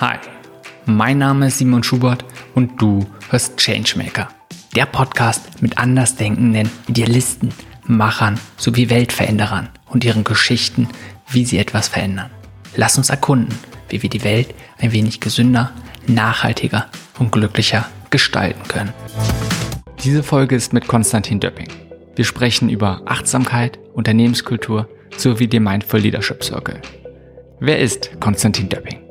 Hi, mein Name ist Simon Schubert und du hörst Changemaker, der Podcast mit andersdenkenden Idealisten, Machern sowie Weltveränderern und ihren Geschichten, wie sie etwas verändern. Lass uns erkunden, wie wir die Welt ein wenig gesünder, nachhaltiger und glücklicher gestalten können. Diese Folge ist mit Konstantin Döpping. Wir sprechen über Achtsamkeit, Unternehmenskultur sowie dem Mindful Leadership Circle. Wer ist Konstantin Döpping?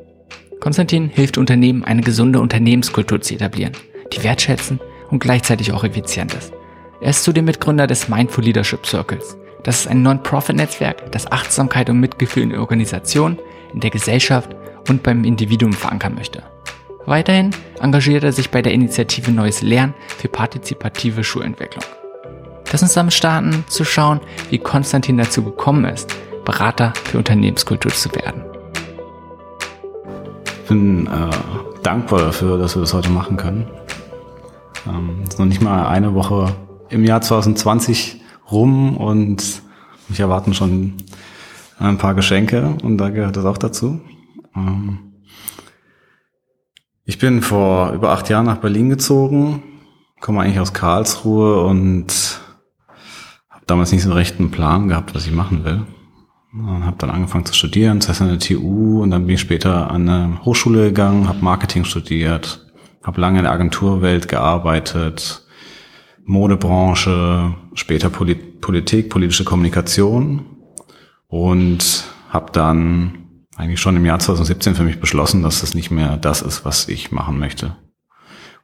Konstantin hilft Unternehmen, eine gesunde Unternehmenskultur zu etablieren, die wertschätzen und gleichzeitig auch effizient ist. Er ist zudem Mitgründer des Mindful Leadership Circles. Das ist ein Non-Profit-Netzwerk, das Achtsamkeit und Mitgefühl in der Organisation, in der Gesellschaft und beim Individuum verankern möchte. Weiterhin engagiert er sich bei der Initiative Neues Lernen für partizipative Schulentwicklung. Lass uns damit starten, zu schauen, wie Konstantin dazu gekommen ist, Berater für Unternehmenskultur zu werden. Bin äh, dankbar dafür, dass wir das heute machen können. Ähm, ist noch nicht mal eine Woche im Jahr 2020 rum und mich erwarten schon ein paar Geschenke und da gehört das auch dazu. Ähm, ich bin vor über acht Jahren nach Berlin gezogen, komme eigentlich aus Karlsruhe und habe damals nicht so recht einen Plan gehabt, was ich machen will. Und habe dann angefangen zu studieren, zuerst an der TU und dann bin ich später an eine Hochschule gegangen, habe Marketing studiert, habe lange in der Agenturwelt gearbeitet, Modebranche, später Polit Politik, politische Kommunikation und habe dann eigentlich schon im Jahr 2017 für mich beschlossen, dass das nicht mehr das ist, was ich machen möchte.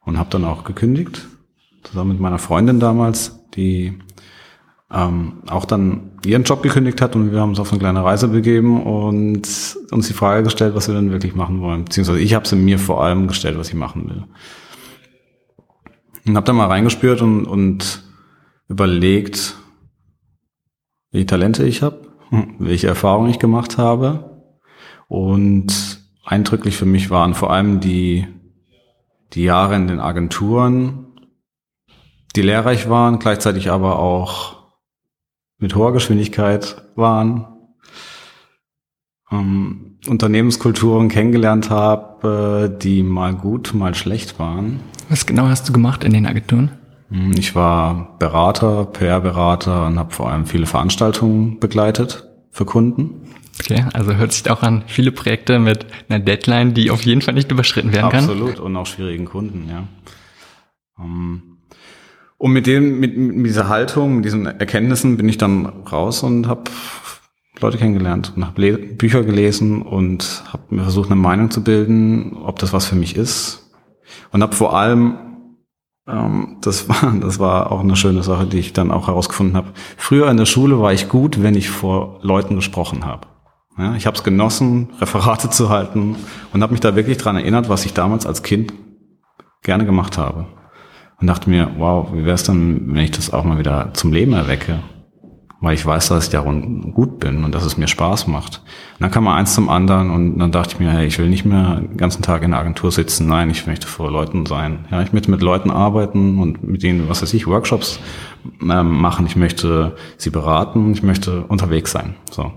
Und habe dann auch gekündigt, zusammen mit meiner Freundin damals, die ähm, auch dann ihren Job gekündigt hat und wir haben uns auf eine kleine Reise begeben und uns die Frage gestellt, was wir denn wirklich machen wollen. Beziehungsweise ich habe sie mir vor allem gestellt, was ich machen will. Und habe dann mal reingespürt und, und überlegt, welche Talente ich habe, welche Erfahrungen ich gemacht habe. Und eindrücklich für mich waren vor allem die, die Jahre in den Agenturen, die lehrreich waren, gleichzeitig aber auch mit hoher Geschwindigkeit waren, ähm, Unternehmenskulturen kennengelernt habe, die mal gut, mal schlecht waren. Was genau hast du gemacht in den Agenturen? Hm, ich war Berater, PR-Berater und habe vor allem viele Veranstaltungen begleitet für Kunden. Okay, also hört sich auch an viele Projekte mit einer Deadline, die auf jeden Fall nicht überschritten werden Absolut. kann. Absolut und auch schwierigen Kunden, ja. Ähm, und mit dem, mit, mit dieser Haltung, mit diesen Erkenntnissen bin ich dann raus und habe Leute kennengelernt und habe Bücher gelesen und habe mir versucht, eine Meinung zu bilden, ob das was für mich ist. Und habe vor allem, ähm, das war, das war auch eine schöne Sache, die ich dann auch herausgefunden habe. Früher in der Schule war ich gut, wenn ich vor Leuten gesprochen habe. Ja, ich habe es genossen, Referate zu halten und habe mich da wirklich dran erinnert, was ich damals als Kind gerne gemacht habe und dachte mir, wow, wie wäre es dann, wenn ich das auch mal wieder zum Leben erwecke? Weil ich weiß, dass ich darin gut bin und dass es mir Spaß macht. Und dann kam mal eins zum anderen und dann dachte ich mir, hey, ich will nicht mehr den ganzen Tag in der Agentur sitzen. Nein, ich möchte vor Leuten sein. Ja, ich möchte mit Leuten arbeiten und mit denen, was weiß ich, Workshops ähm, machen. Ich möchte sie beraten. Ich möchte unterwegs sein. So.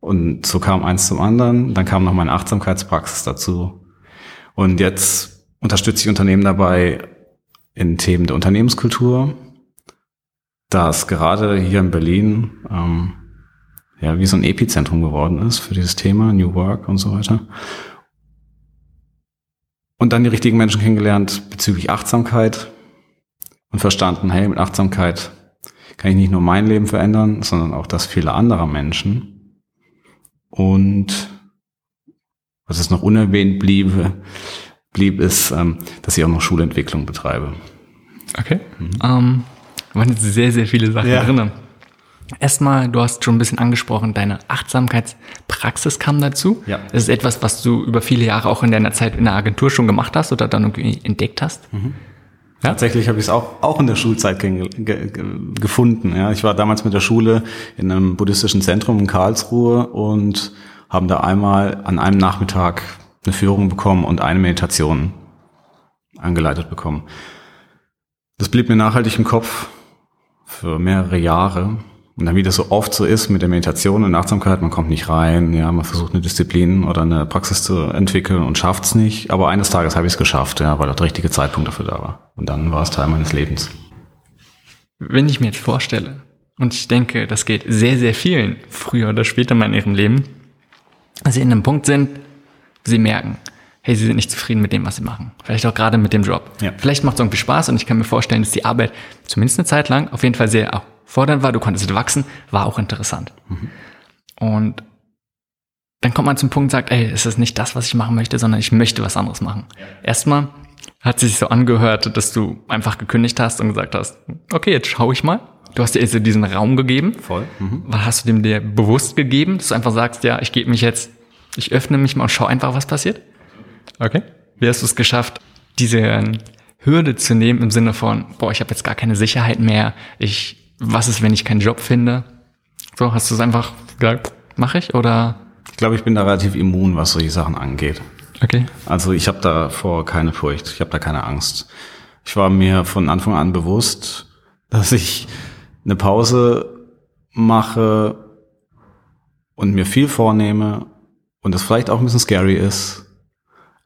Und so kam eins zum anderen. Dann kam noch meine Achtsamkeitspraxis dazu. Und jetzt unterstütze ich Unternehmen dabei, in Themen der Unternehmenskultur, das gerade hier in Berlin ähm, ja wie so ein Epizentrum geworden ist für dieses Thema New Work und so weiter. Und dann die richtigen Menschen kennengelernt bezüglich Achtsamkeit und verstanden, hey, mit Achtsamkeit kann ich nicht nur mein Leben verändern, sondern auch das vieler anderer Menschen. Und was es noch unerwähnt bliebe, blieb, ist, ähm, dass ich auch noch Schulentwicklung betreibe. Okay. Mhm. Ähm, waren jetzt sehr, sehr viele Sachen ja. drinnen. Erstmal, du hast schon ein bisschen angesprochen, deine Achtsamkeitspraxis kam dazu. Ja. Das ist etwas, was du über viele Jahre auch in deiner Zeit in der Agentur schon gemacht hast oder dann irgendwie entdeckt hast. Mhm. Ja? Tatsächlich habe ich es auch, auch in der Schulzeit ge ge gefunden. Ja, ich war damals mit der Schule in einem buddhistischen Zentrum in Karlsruhe und haben da einmal an einem Nachmittag eine Führung bekommen und eine Meditation angeleitet bekommen. Das blieb mir nachhaltig im Kopf für mehrere Jahre. Und dann, wie das so oft so ist mit der Meditation und Achtsamkeit, man kommt nicht rein, ja, man versucht eine Disziplin oder eine Praxis zu entwickeln und schafft es nicht. Aber eines Tages habe ich es geschafft, ja, weil auch der richtige Zeitpunkt dafür da war. Und dann war es Teil meines Lebens. Wenn ich mir jetzt vorstelle, und ich denke, das geht sehr, sehr vielen früher oder später mal in ihrem Leben, dass sie in einem Punkt sind, sie merken, hey, sie sind nicht zufrieden mit dem, was sie machen. Vielleicht auch gerade mit dem Job. Ja. Vielleicht macht es irgendwie Spaß und ich kann mir vorstellen, dass die Arbeit zumindest eine Zeit lang auf jeden Fall sehr auch fordernd war, du konntest wachsen, war auch interessant. Mhm. Und dann kommt man zum Punkt und sagt, ey, es ist nicht das, was ich machen möchte, sondern ich möchte was anderes machen. Ja. Erstmal hat sich so angehört, dass du einfach gekündigt hast und gesagt hast, okay, jetzt schaue ich mal. Du hast dir also diesen Raum gegeben. Voll. Mhm. Was hast du dem dir bewusst gegeben, dass du einfach sagst, ja, ich gebe mich jetzt, ich öffne mich mal und schau einfach, was passiert? Okay. Wie hast du es geschafft, diese Hürde zu nehmen im Sinne von, boah, ich habe jetzt gar keine Sicherheit mehr, ich was ist, wenn ich keinen Job finde? So, hast du es einfach gesagt, mache ich oder? Ich glaube, ich bin da relativ immun, was solche Sachen angeht. Okay. Also ich habe davor keine Furcht, ich habe da keine Angst. Ich war mir von Anfang an bewusst, dass ich eine Pause mache und mir viel vornehme und das vielleicht auch ein bisschen scary ist,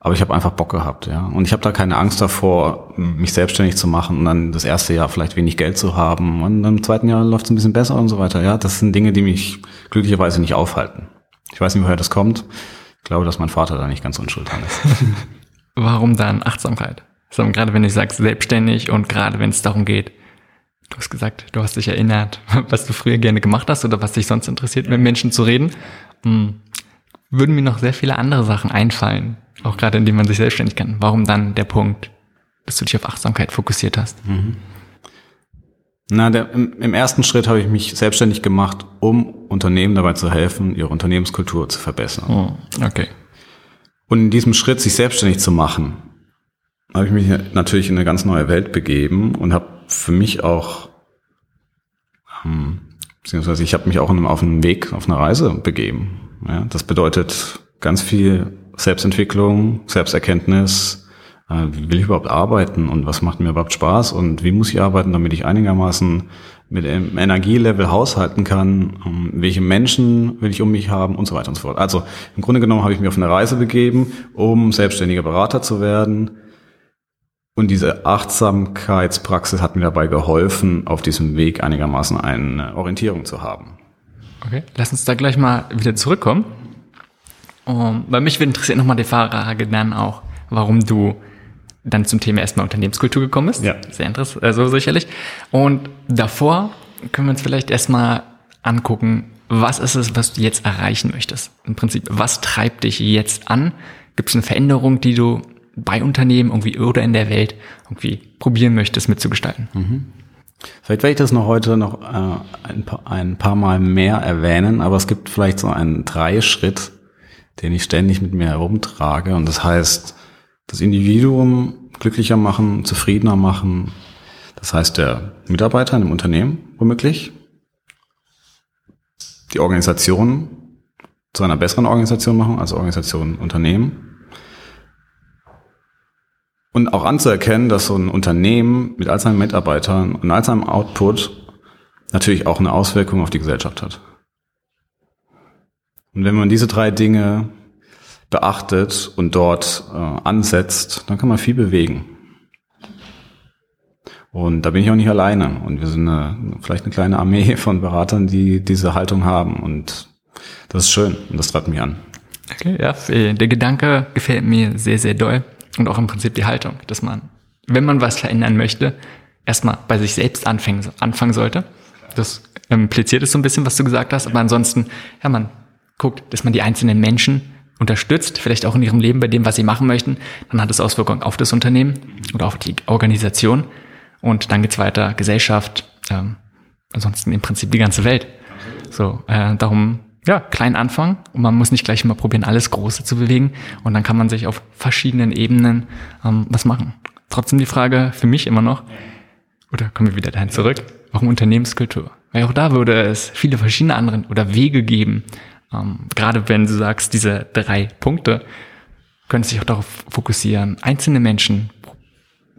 aber ich habe einfach Bock gehabt, ja. Und ich habe da keine Angst davor, mich selbstständig zu machen und dann das erste Jahr vielleicht wenig Geld zu haben und dann im zweiten Jahr läuft es ein bisschen besser und so weiter. Ja, das sind Dinge, die mich glücklicherweise nicht aufhalten. Ich weiß nicht, woher das kommt. Ich glaube, dass mein Vater da nicht ganz unschuld dran ist. Warum dann Achtsamkeit? Also gerade wenn du sagst selbstständig und gerade wenn es darum geht, du hast gesagt, du hast dich erinnert, was du früher gerne gemacht hast oder was dich sonst interessiert, mit Menschen zu reden. Hm, würden mir noch sehr viele andere Sachen einfallen, auch gerade indem man sich selbstständig kann. Warum dann der Punkt, dass du dich auf Achtsamkeit fokussiert hast? Mhm. Na, der, im, im, ersten Schritt habe ich mich selbstständig gemacht, um Unternehmen dabei zu helfen, ihre Unternehmenskultur zu verbessern. Oh, okay. Und in diesem Schritt, sich selbstständig zu machen, habe ich mich natürlich in eine ganz neue Welt begeben und habe für mich auch, ähm, beziehungsweise ich habe mich auch auf einen Weg, auf eine Reise begeben. Ja, das bedeutet ganz viel Selbstentwicklung, Selbsterkenntnis, äh, wie will ich überhaupt arbeiten und was macht mir überhaupt Spaß und wie muss ich arbeiten, damit ich einigermaßen mit dem Energielevel haushalten kann, ähm, welche Menschen will ich um mich haben und so weiter und so fort. Also im Grunde genommen habe ich mich auf eine Reise begeben, um selbstständiger Berater zu werden. Und diese Achtsamkeitspraxis hat mir dabei geholfen, auf diesem Weg einigermaßen eine Orientierung zu haben. Okay, lass uns da gleich mal wieder zurückkommen. Um, bei mich würde interessieren nochmal die Frage dann auch, warum du dann zum Thema erstmal Unternehmenskultur gekommen bist. Ja. Sehr interessant, also sicherlich. Und davor können wir uns vielleicht erstmal angucken, was ist es, was du jetzt erreichen möchtest? Im Prinzip, was treibt dich jetzt an? Gibt es eine Veränderung, die du bei Unternehmen irgendwie oder in der Welt irgendwie probieren möchtest mitzugestalten? Mhm. Vielleicht werde ich das noch heute noch äh, ein, paar, ein paar Mal mehr erwähnen, aber es gibt vielleicht so einen Dreischritt, den ich ständig mit mir herumtrage. Und das heißt, das Individuum glücklicher machen, zufriedener machen. Das heißt, der Mitarbeiter in einem Unternehmen womöglich. Die Organisation zu einer besseren Organisation machen, also Organisation Unternehmen. Und auch anzuerkennen, dass so ein Unternehmen mit all seinen Mitarbeitern und all seinem Output natürlich auch eine Auswirkung auf die Gesellschaft hat. Und wenn man diese drei Dinge beachtet und dort äh, ansetzt, dann kann man viel bewegen. Und da bin ich auch nicht alleine. Und wir sind eine, vielleicht eine kleine Armee von Beratern, die diese Haltung haben. Und das ist schön und das treibt mich an. Okay, ja, der Gedanke gefällt mir sehr, sehr doll. Und auch im Prinzip die Haltung, dass man, wenn man was verändern möchte, erstmal bei sich selbst anfangen, anfangen sollte. Das impliziert es so ein bisschen, was du gesagt hast. Aber ansonsten, ja, man guckt, dass man die einzelnen Menschen unterstützt, vielleicht auch in ihrem Leben bei dem, was sie machen möchten, dann hat es Auswirkungen auf das Unternehmen oder auf die Organisation und dann geht's weiter Gesellschaft, ähm, ansonsten im Prinzip die ganze Welt. So, äh, darum ja klein anfangen und man muss nicht gleich immer probieren, alles Große zu bewegen und dann kann man sich auf verschiedenen Ebenen ähm, was machen. Trotzdem die Frage für mich immer noch, oder kommen wir wieder dahin zurück, warum Unternehmenskultur? Weil auch da würde es viele verschiedene andere oder Wege geben, ähm, gerade wenn du sagst, diese drei Punkte, können sich auch darauf fokussieren, einzelne Menschen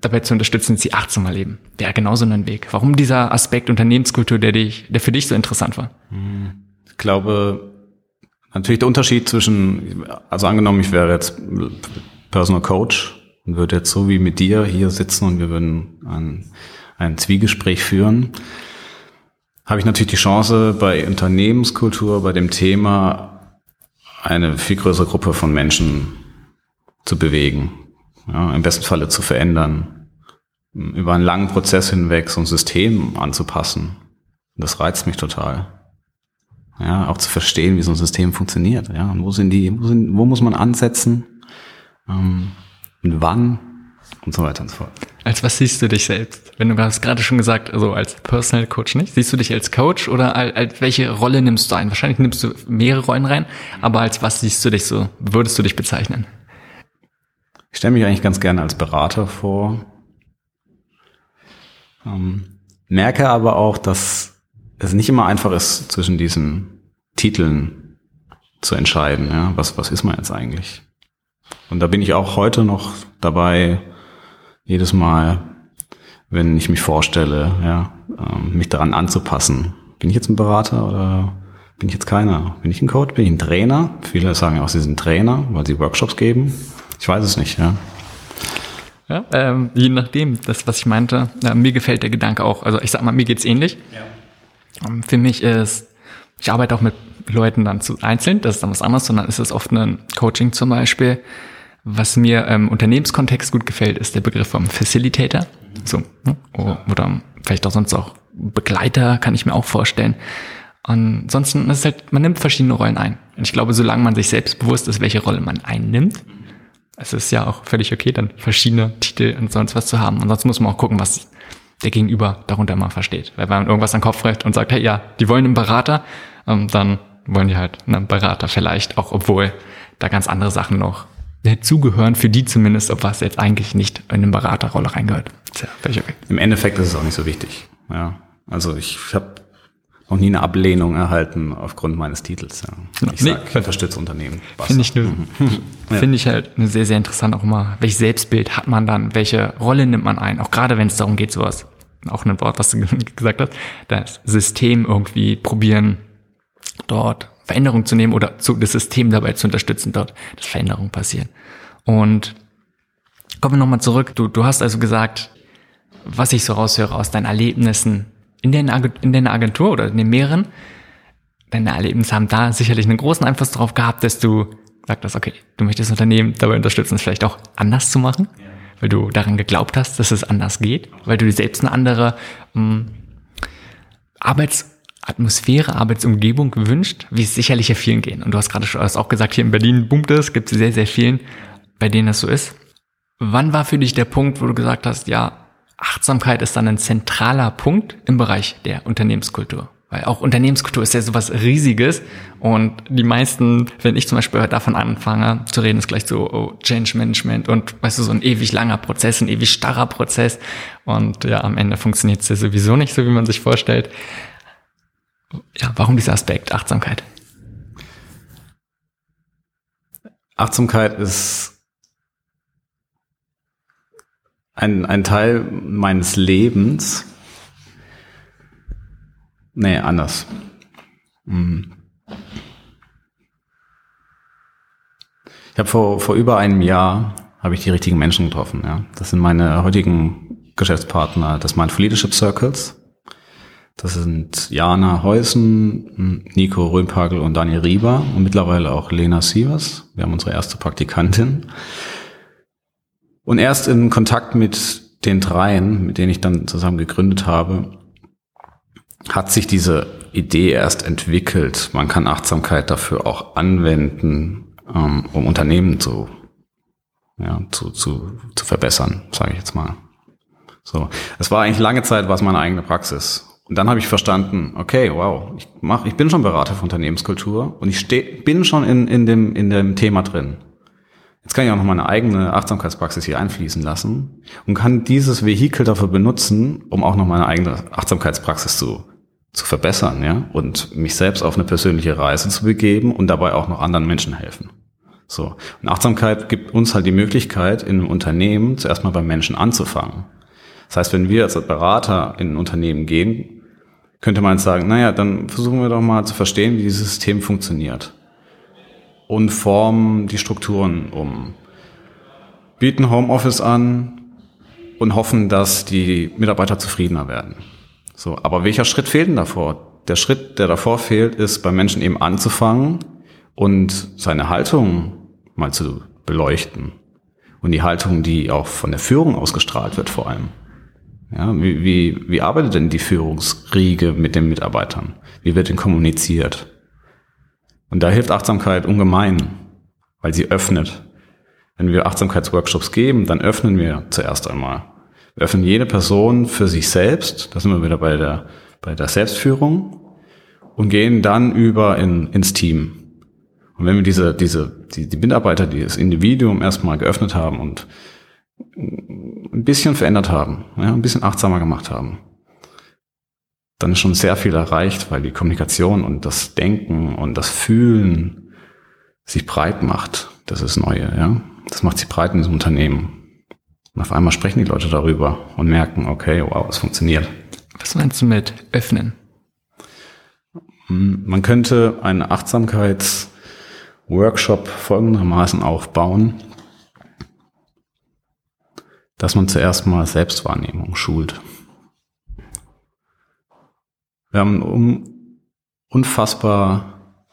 dabei zu unterstützen, dass sie achtsamer leben. Wäre genauso ein Weg. Warum dieser Aspekt Unternehmenskultur, der dich, der für dich so interessant war? Ich glaube, natürlich der Unterschied zwischen, also angenommen, ich wäre jetzt Personal Coach und würde jetzt so wie mit dir hier sitzen und wir würden ein, ein Zwiegespräch führen, habe ich natürlich die Chance, bei Unternehmenskultur, bei dem Thema eine viel größere Gruppe von Menschen zu bewegen, ja, im besten Falle zu verändern, über einen langen Prozess hinweg so ein System anzupassen. Das reizt mich total. Ja, auch zu verstehen, wie so ein System funktioniert. Ja, und wo sind die, wo, sind, wo muss man ansetzen? Ähm, und wann? Und so weiter und so fort. Als was siehst du dich selbst? Wenn du hast gerade schon gesagt, also als Personal Coach nicht. Siehst du dich als Coach oder als, als welche Rolle nimmst du ein? Wahrscheinlich nimmst du mehrere Rollen rein, aber als was siehst du dich so? Würdest du dich bezeichnen? Ich stelle mich eigentlich ganz gerne als Berater vor. Ähm, merke aber auch, dass es nicht immer einfach ist, zwischen diesen Titeln zu entscheiden. Ja, was, was ist man jetzt eigentlich? Und da bin ich auch heute noch dabei, jedes Mal, wenn ich mich vorstelle, ja, ähm, mich daran anzupassen. Bin ich jetzt ein Berater oder bin ich jetzt keiner? Bin ich ein Coach? Bin ich ein Trainer? Viele sagen auch, sie sind Trainer, weil sie Workshops geben. Ich weiß es nicht, ja. Ja, ähm, je nachdem, das, was ich meinte, äh, mir gefällt der Gedanke auch. Also ich sag mal, mir geht's ähnlich. Ja. Ähm, für mich ist, ich arbeite auch mit Leuten dann zu einzeln, das ist dann was anderes, sondern ist es oft ein Coaching zum Beispiel. Was mir im Unternehmenskontext gut gefällt, ist der Begriff vom Facilitator. So, ne? oder vielleicht auch sonst auch Begleiter, kann ich mir auch vorstellen. Ansonsten ist es halt, man nimmt verschiedene Rollen ein. Und ich glaube, solange man sich selbst bewusst ist, welche Rolle man einnimmt, es ist ja auch völlig okay, dann verschiedene Titel und sonst was zu haben. Ansonsten muss man auch gucken, was der Gegenüber darunter mal versteht. Weil wenn man irgendwas an den Kopf reicht und sagt, hey, ja, die wollen einen Berater, ähm, dann wollen die halt einen Berater vielleicht, auch obwohl da ganz andere Sachen noch zugehören, für die zumindest, ob was jetzt eigentlich nicht in eine Beraterrolle reingehört. Ja, völlig okay. Im Endeffekt ist es auch nicht so wichtig. Ja, also ich habe noch nie eine Ablehnung erhalten aufgrund meines Titels. Ja. Ich, nee, ich unterstütze Unternehmen. Finde ich, ne, ja. finde ich halt eine sehr, sehr interessant auch immer. Welches Selbstbild hat man dann? Welche Rolle nimmt man ein? Auch gerade wenn es darum geht, sowas, auch ein Wort, was du gesagt hast, das System irgendwie probieren, dort Veränderung zu nehmen oder zu, das System dabei zu unterstützen, dort, dass Veränderungen passieren. Und kommen wir nochmal zurück. Du, du hast also gesagt, was ich so raushöre aus deinen Erlebnissen in der, in der Agentur oder in den mehreren, deine Erlebnisse haben da sicherlich einen großen Einfluss darauf gehabt, dass du sagst, okay, du möchtest das Unternehmen dabei unterstützen, es vielleicht auch anders zu machen, ja. weil du daran geglaubt hast, dass es anders geht, weil du dir selbst eine andere ähm, Arbeitsatmosphäre, Arbeitsumgebung wünscht, wie es sicherlich ja vielen gehen. Und du hast gerade schon hast auch gesagt, hier in Berlin boomt es, gibt es sehr, sehr vielen, bei denen das so ist. Wann war für dich der Punkt, wo du gesagt hast, ja, Achtsamkeit ist dann ein zentraler Punkt im Bereich der Unternehmenskultur. Weil auch Unternehmenskultur ist ja sowas Riesiges und die meisten, wenn ich zum Beispiel davon anfange zu reden, ist gleich so oh, Change Management und weißt du, so ein ewig langer Prozess, ein ewig starrer Prozess und ja, am Ende funktioniert es ja sowieso nicht so, wie man sich vorstellt. Ja, warum dieser Aspekt Achtsamkeit? Achtsamkeit ist ein, ein Teil meines Lebens. Nee, anders. Hm. Ich habe vor, vor über einem Jahr habe ich die richtigen Menschen getroffen. Ja. Das sind meine heutigen Geschäftspartner des Mindful Leadership Circles. Das sind Jana Heusen, Nico Röhmpagel und Daniel Rieber und mittlerweile auch Lena Sievers. Wir haben unsere erste Praktikantin. Und erst in Kontakt mit den dreien, mit denen ich dann zusammen gegründet habe, hat sich diese Idee erst entwickelt. Man kann Achtsamkeit dafür auch anwenden, ähm, um Unternehmen zu, ja, zu, zu, zu verbessern, sage ich jetzt mal. So, es war eigentlich lange Zeit was meine eigene Praxis. Und dann habe ich verstanden, okay, wow, ich mach, ich bin schon Berater für Unternehmenskultur und ich steh, bin schon in, in, dem, in dem Thema drin. Jetzt kann ich auch noch meine eigene Achtsamkeitspraxis hier einfließen lassen und kann dieses Vehikel dafür benutzen, um auch noch meine eigene Achtsamkeitspraxis zu, zu verbessern, ja, und mich selbst auf eine persönliche Reise zu begeben und dabei auch noch anderen Menschen helfen. So. Und Achtsamkeit gibt uns halt die Möglichkeit, in einem Unternehmen zuerst mal beim Menschen anzufangen. Das heißt, wenn wir als Berater in ein Unternehmen gehen, könnte man sagen, naja, dann versuchen wir doch mal zu verstehen, wie dieses System funktioniert. Und formen die Strukturen um. Bieten Homeoffice an und hoffen, dass die Mitarbeiter zufriedener werden. So, aber welcher Schritt fehlt denn davor? Der Schritt, der davor fehlt, ist bei Menschen eben anzufangen und seine Haltung mal zu beleuchten. Und die Haltung, die auch von der Führung ausgestrahlt wird vor allem. Ja, wie, wie, wie arbeitet denn die Führungsriege mit den Mitarbeitern? Wie wird denn kommuniziert? Und da hilft Achtsamkeit ungemein, weil sie öffnet. Wenn wir Achtsamkeitsworkshops geben, dann öffnen wir zuerst einmal. Wir öffnen jede Person für sich selbst, da sind wir wieder bei der, bei der Selbstführung, und gehen dann über in, ins Team. Und wenn wir diese, diese, die, die Mitarbeiter, die das Individuum erstmal geöffnet haben und ein bisschen verändert haben, ja, ein bisschen achtsamer gemacht haben, dann ist schon sehr viel erreicht, weil die Kommunikation und das Denken und das Fühlen sich breit macht. Das ist Neue, ja. Das macht sich breit in diesem Unternehmen. Und auf einmal sprechen die Leute darüber und merken, okay, wow, es funktioniert. Was meinst du mit öffnen? Hm, man könnte einen Achtsamkeitsworkshop folgendermaßen aufbauen, dass man zuerst mal Selbstwahrnehmung schult. Wir haben ein unfassbar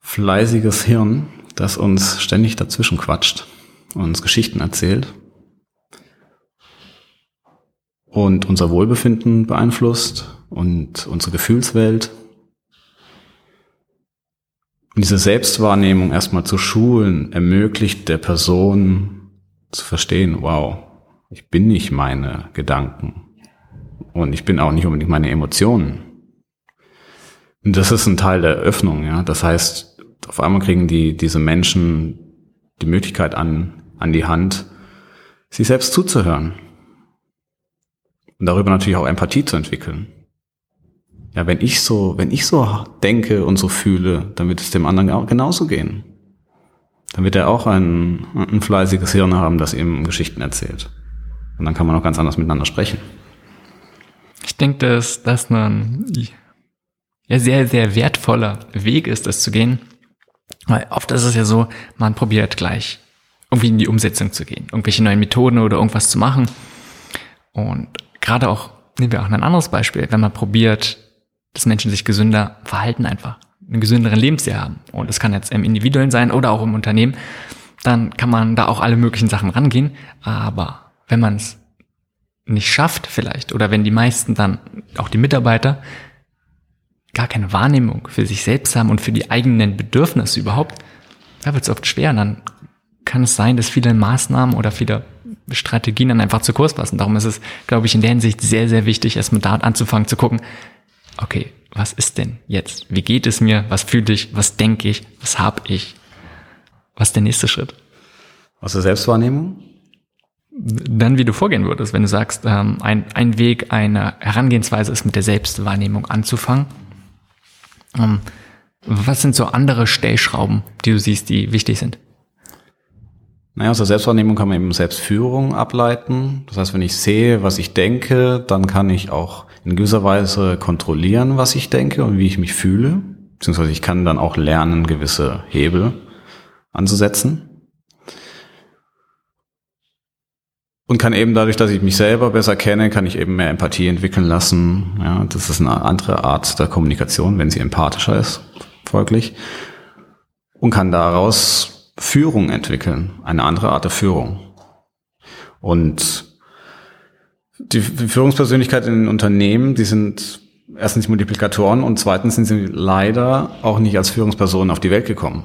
fleißiges Hirn, das uns ständig dazwischen quatscht und uns Geschichten erzählt und unser Wohlbefinden beeinflusst und unsere Gefühlswelt. Und diese Selbstwahrnehmung erstmal zu schulen, ermöglicht der Person zu verstehen, wow, ich bin nicht meine Gedanken und ich bin auch nicht unbedingt meine Emotionen. Und das ist ein Teil der Öffnung, ja. Das heißt, auf einmal kriegen die, diese Menschen die Möglichkeit an, an die Hand, sich selbst zuzuhören. Und darüber natürlich auch Empathie zu entwickeln. Ja, wenn ich so, wenn ich so denke und so fühle, dann wird es dem anderen genauso gehen dann wird er auch ein, ein fleißiges Hirn haben, das ihm Geschichten erzählt. Und dann kann man auch ganz anders miteinander sprechen. Ich denke, dass das ein ja, sehr, sehr wertvoller Weg ist, das zu gehen. Weil oft ist es ja so, man probiert gleich irgendwie in die Umsetzung zu gehen, irgendwelche neuen Methoden oder irgendwas zu machen. Und gerade auch, nehmen wir auch ein anderes Beispiel, wenn man probiert, dass Menschen sich gesünder verhalten einfach einen gesünderen Lebensstil haben, und es kann jetzt im Individuellen sein oder auch im Unternehmen, dann kann man da auch alle möglichen Sachen rangehen. Aber wenn man es nicht schafft vielleicht, oder wenn die meisten dann, auch die Mitarbeiter, gar keine Wahrnehmung für sich selbst haben und für die eigenen Bedürfnisse überhaupt, da wird es oft schwer. Und dann kann es sein, dass viele Maßnahmen oder viele Strategien dann einfach zu kurz passen. Darum ist es, glaube ich, in der Hinsicht sehr, sehr wichtig, erstmal da anzufangen zu gucken, okay, was ist denn jetzt? Wie geht es mir? Was fühle ich? Was denke ich? Was habe ich? Was ist der nächste Schritt? Aus der Selbstwahrnehmung? Dann, wie du vorgehen würdest, wenn du sagst, ähm, ein, ein Weg, eine Herangehensweise ist, mit der Selbstwahrnehmung anzufangen. Ähm, was sind so andere Stellschrauben, die du siehst, die wichtig sind? Naja, aus der Selbstwahrnehmung kann man eben Selbstführung ableiten. Das heißt, wenn ich sehe, was ich denke, dann kann ich auch in gewisser Weise kontrollieren, was ich denke und wie ich mich fühle. Beziehungsweise ich kann dann auch lernen, gewisse Hebel anzusetzen. Und kann eben dadurch, dass ich mich selber besser kenne, kann ich eben mehr Empathie entwickeln lassen. Ja, das ist eine andere Art der Kommunikation, wenn sie empathischer ist, folglich. Und kann daraus Führung entwickeln, eine andere Art der Führung. Und die Führungspersönlichkeit in den Unternehmen, die sind erstens Multiplikatoren und zweitens sind sie leider auch nicht als Führungspersonen auf die Welt gekommen.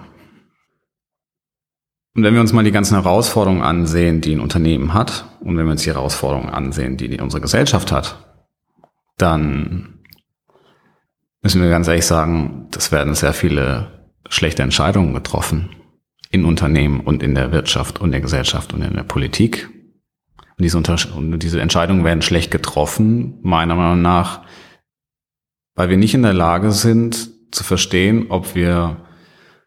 Und wenn wir uns mal die ganzen Herausforderungen ansehen, die ein Unternehmen hat, und wenn wir uns die Herausforderungen ansehen, die unsere Gesellschaft hat, dann müssen wir ganz ehrlich sagen, das werden sehr viele schlechte Entscheidungen getroffen in Unternehmen und in der Wirtschaft und der Gesellschaft und in der Politik. Und diese, und diese Entscheidungen werden schlecht getroffen, meiner Meinung nach, weil wir nicht in der Lage sind zu verstehen, ob wir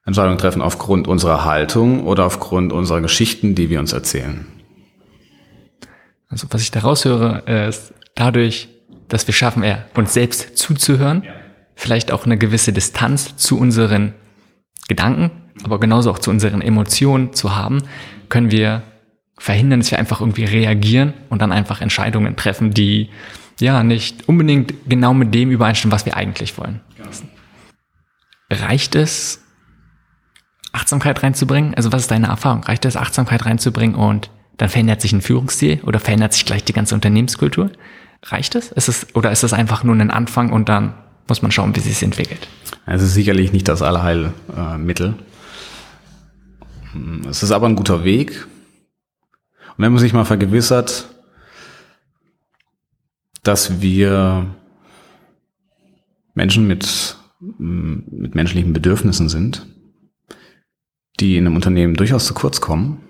Entscheidungen treffen aufgrund unserer Haltung oder aufgrund unserer Geschichten, die wir uns erzählen. Also was ich daraus höre, ist dadurch, dass wir schaffen, uns selbst zuzuhören, ja. vielleicht auch eine gewisse Distanz zu unseren Gedanken, aber genauso auch zu unseren Emotionen zu haben, können wir verhindern, dass wir einfach irgendwie reagieren und dann einfach Entscheidungen treffen, die ja nicht unbedingt genau mit dem übereinstimmen, was wir eigentlich wollen. Ja. Reicht es, Achtsamkeit reinzubringen? Also was ist deine Erfahrung? Reicht es, Achtsamkeit reinzubringen und dann verändert sich ein Führungsstil oder verändert sich gleich die ganze Unternehmenskultur? Reicht es? Ist es oder ist es einfach nur ein Anfang und dann muss man schauen, wie sich entwickelt? Es ist sicherlich nicht das Allerheilmittel. Es ist aber ein guter Weg. Und wenn man sich mal vergewissert, dass wir Menschen mit, mit menschlichen Bedürfnissen sind, die in einem Unternehmen durchaus zu kurz kommen,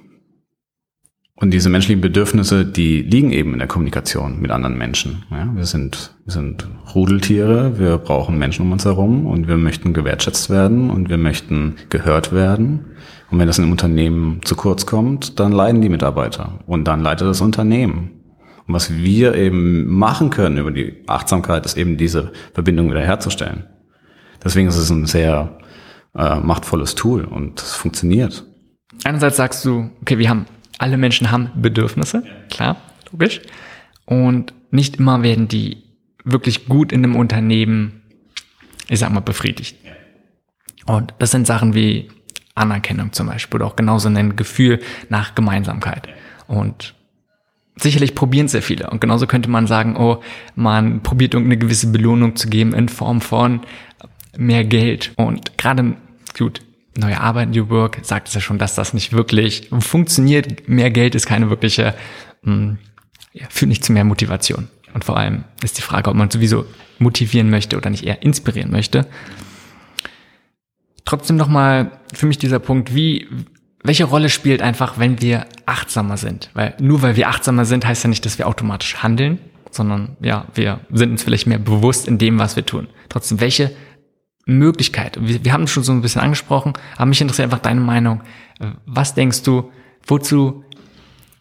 und diese menschlichen Bedürfnisse, die liegen eben in der Kommunikation mit anderen Menschen. Ja, wir sind, wir sind Rudeltiere, wir brauchen Menschen um uns herum und wir möchten gewertschätzt werden und wir möchten gehört werden. Und wenn das in einem Unternehmen zu kurz kommt, dann leiden die Mitarbeiter und dann leidet das Unternehmen. Und was wir eben machen können über die Achtsamkeit, ist eben diese Verbindung wiederherzustellen. Deswegen ist es ein sehr äh, machtvolles Tool und es funktioniert. Einerseits sagst du, okay, wir haben alle Menschen haben Bedürfnisse, klar, logisch. Und nicht immer werden die wirklich gut in einem Unternehmen, ich sag mal, befriedigt. Und das sind Sachen wie Anerkennung zum Beispiel oder auch genauso ein Gefühl nach Gemeinsamkeit. Und sicherlich probieren sehr viele. Und genauso könnte man sagen, oh, man probiert irgendeine gewisse Belohnung zu geben in Form von mehr Geld. Und gerade, gut, neue Arbeit, New Work, sagt es ja schon, dass das nicht wirklich funktioniert. Mehr Geld ist keine wirkliche, mh, hm, ja, führt nicht zu mehr Motivation. Und vor allem ist die Frage, ob man sowieso motivieren möchte oder nicht eher inspirieren möchte. Trotzdem nochmal für mich dieser Punkt, wie, welche Rolle spielt einfach, wenn wir achtsamer sind? Weil nur weil wir achtsamer sind, heißt ja nicht, dass wir automatisch handeln, sondern ja, wir sind uns vielleicht mehr bewusst in dem, was wir tun. Trotzdem, welche Möglichkeit. Wir, wir haben es schon so ein bisschen angesprochen, aber mich interessiert einfach deine Meinung. Was denkst du, wozu,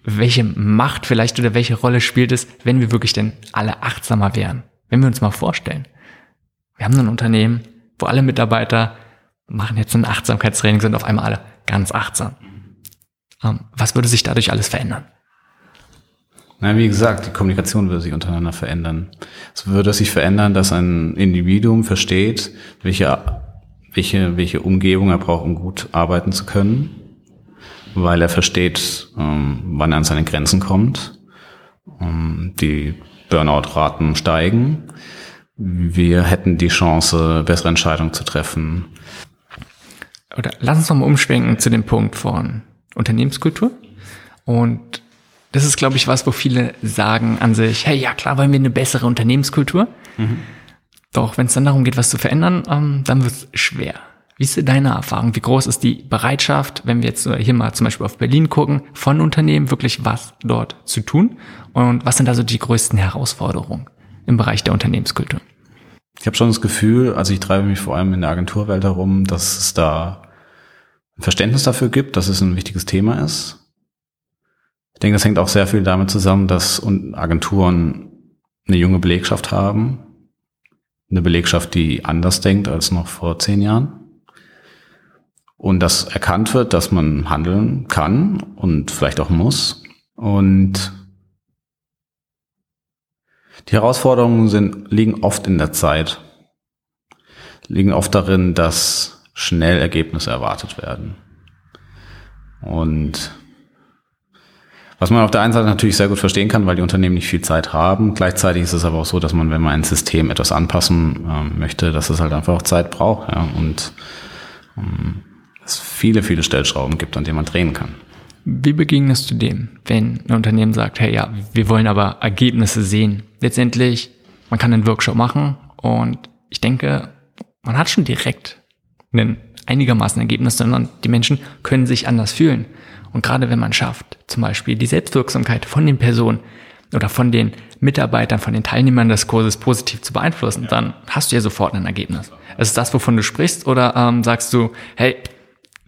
welche Macht vielleicht oder welche Rolle spielt es, wenn wir wirklich denn alle achtsamer wären? Wenn wir uns mal vorstellen, wir haben ein Unternehmen, wo alle Mitarbeiter machen jetzt ein Achtsamkeitstraining, sind auf einmal alle ganz achtsam. Ähm, was würde sich dadurch alles verändern? Na, wie gesagt, die Kommunikation würde sich untereinander verändern. Es würde sich verändern, dass ein Individuum versteht, welche, welche, welche Umgebung er braucht, um gut arbeiten zu können, weil er versteht, ähm, wann er an seine Grenzen kommt. Ähm, die Burnout-Raten steigen. Wir hätten die Chance, bessere Entscheidungen zu treffen. Oder lass uns nochmal umschwenken zu dem Punkt von Unternehmenskultur. Und das ist, glaube ich, was, wo viele sagen an sich, hey, ja klar, wollen wir eine bessere Unternehmenskultur. Mhm. Doch wenn es dann darum geht, was zu verändern, ähm, dann wird es schwer. Wie ist deine Erfahrung? Wie groß ist die Bereitschaft, wenn wir jetzt hier mal zum Beispiel auf Berlin gucken, von Unternehmen wirklich was dort zu tun? Und was sind also die größten Herausforderungen im Bereich der Unternehmenskultur? Ich habe schon das Gefühl, also ich treibe mich vor allem in der Agenturwelt herum, dass es da ein Verständnis dafür gibt, dass es ein wichtiges Thema ist ich denke, das hängt auch sehr viel damit zusammen, dass Agenturen eine junge Belegschaft haben. Eine Belegschaft, die anders denkt als noch vor zehn Jahren. Und dass erkannt wird, dass man handeln kann und vielleicht auch muss. Und die Herausforderungen sind, liegen oft in der Zeit, liegen oft darin, dass schnell Ergebnisse erwartet werden. Und was man auf der einen Seite natürlich sehr gut verstehen kann, weil die Unternehmen nicht viel Zeit haben. Gleichzeitig ist es aber auch so, dass man, wenn man ein System etwas anpassen äh, möchte, dass es halt einfach auch Zeit braucht. Ja, und ähm, es viele, viele Stellschrauben gibt, an denen man drehen kann. Wie begegnest du dem, wenn ein Unternehmen sagt, hey, ja, wir wollen aber Ergebnisse sehen? Letztendlich, man kann einen Workshop machen und ich denke, man hat schon direkt einen einigermaßen Ergebnis, sondern die Menschen können sich anders fühlen. Und gerade wenn man schafft, zum Beispiel die Selbstwirksamkeit von den Personen oder von den Mitarbeitern, von den Teilnehmern des Kurses positiv zu beeinflussen, ja. dann hast du ja sofort ein Ergebnis. Ist das, wovon du sprichst, oder ähm, sagst du, hey,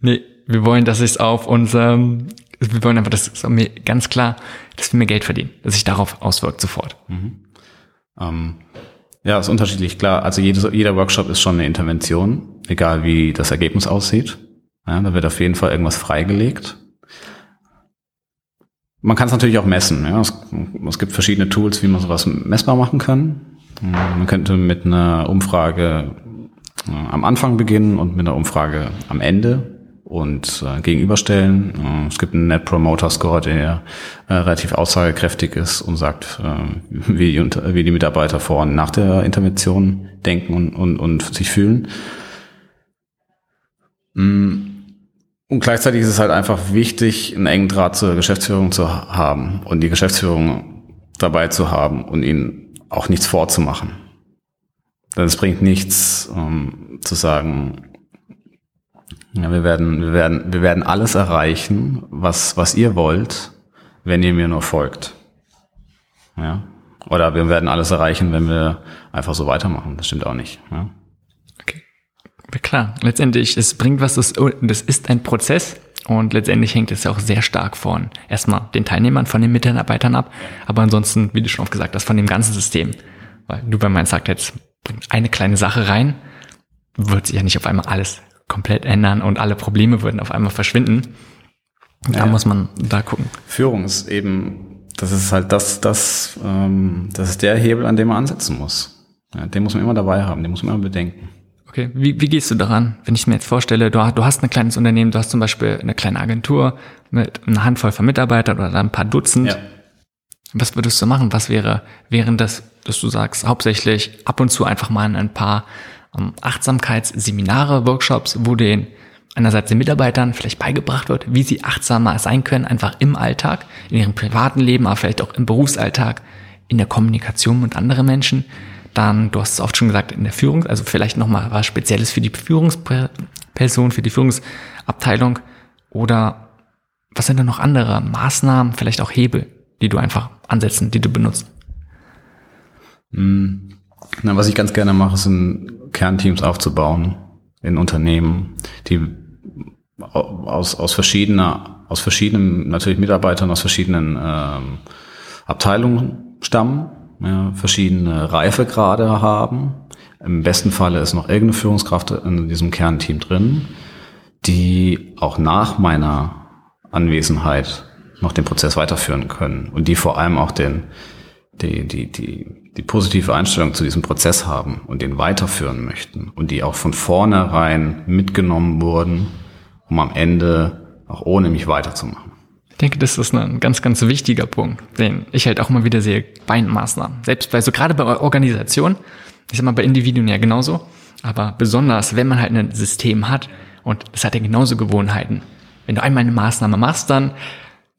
Nee, wir wollen, dass ich es auf unserem, wir wollen einfach, das ist mir ganz klar, dass wir mehr Geld verdienen, dass sich darauf auswirkt sofort. Mhm. Ähm, ja, ist unterschiedlich, klar. Also jedes, jeder Workshop ist schon eine Intervention, egal wie das Ergebnis aussieht. Ja, da wird auf jeden Fall irgendwas freigelegt. Man kann es natürlich auch messen. Ja. Es, es, gibt verschiedene Tools, wie man sowas messbar machen kann. Man könnte mit einer Umfrage äh, am Anfang beginnen und mit einer Umfrage am Ende und äh, gegenüberstellen. Äh, es gibt einen Net Promoter Score, der äh, relativ aussagekräftig ist und sagt, äh, wie, die, wie die Mitarbeiter vor und nach der Intervention denken und, und, und sich fühlen. Mm. Und gleichzeitig ist es halt einfach wichtig, einen engen Draht zur Geschäftsführung zu haben und die Geschäftsführung dabei zu haben und ihnen auch nichts vorzumachen. Denn es bringt nichts, ähm, zu sagen, ja, wir werden, wir werden, wir werden alles erreichen, was, was ihr wollt, wenn ihr mir nur folgt. Ja. Oder wir werden alles erreichen, wenn wir einfach so weitermachen. Das stimmt auch nicht. Ja. Klar, letztendlich, es bringt was, das, das ist ein Prozess und letztendlich hängt es ja auch sehr stark von erstmal den Teilnehmern, von den Mitarbeitern ab, aber ansonsten, wie du schon oft gesagt hast, von dem ganzen System. Weil du bei meinem sagt jetzt, bringt eine kleine Sache rein, wird sich ja nicht auf einmal alles komplett ändern und alle Probleme würden auf einmal verschwinden. Da ja. muss man da gucken. Führung ist eben, das ist halt das, das, ähm, das ist der Hebel, an dem man ansetzen muss. Ja, den muss man immer dabei haben, den muss man immer bedenken. Okay, wie, wie gehst du daran? Wenn ich mir jetzt vorstelle, du, du hast ein kleines Unternehmen, du hast zum Beispiel eine kleine Agentur mit einer Handvoll von Mitarbeitern oder ein paar Dutzend. Ja. Was würdest du machen? Was wäre, während das, dass du sagst, hauptsächlich ab und zu einfach mal ein paar Achtsamkeitsseminare, Workshops, wo den einerseits den Mitarbeitern vielleicht beigebracht wird, wie sie achtsamer sein können, einfach im Alltag, in ihrem privaten Leben, aber vielleicht auch im Berufsalltag, in der Kommunikation mit anderen Menschen. Dann, du hast es oft schon gesagt, in der Führung, also vielleicht nochmal was Spezielles für die Führungsperson, für die Führungsabteilung oder was sind da noch andere Maßnahmen, vielleicht auch Hebel, die du einfach ansetzen, die du benutzt? Hm. Na, was ich ganz gerne mache, sind Kernteams aufzubauen in Unternehmen, die aus, aus verschiedener, aus verschiedenen, natürlich Mitarbeitern aus verschiedenen ähm, Abteilungen stammen, ja, verschiedene Reifegrade haben. Im besten Falle ist noch irgendeine Führungskraft in diesem Kernteam drin, die auch nach meiner Anwesenheit noch den Prozess weiterführen können und die vor allem auch den, die, die, die die positive Einstellung zu diesem Prozess haben und den weiterführen möchten und die auch von vornherein mitgenommen wurden, um am Ende auch ohne mich weiterzumachen. Ich denke, das ist ein ganz, ganz wichtiger Punkt, den ich halt auch immer wieder sehe bei Maßnahmen. Selbst bei so gerade bei Organisationen, ich sag mal bei Individuen ja genauso, aber besonders, wenn man halt ein System hat und es hat ja genauso Gewohnheiten. Wenn du einmal eine Maßnahme machst, dann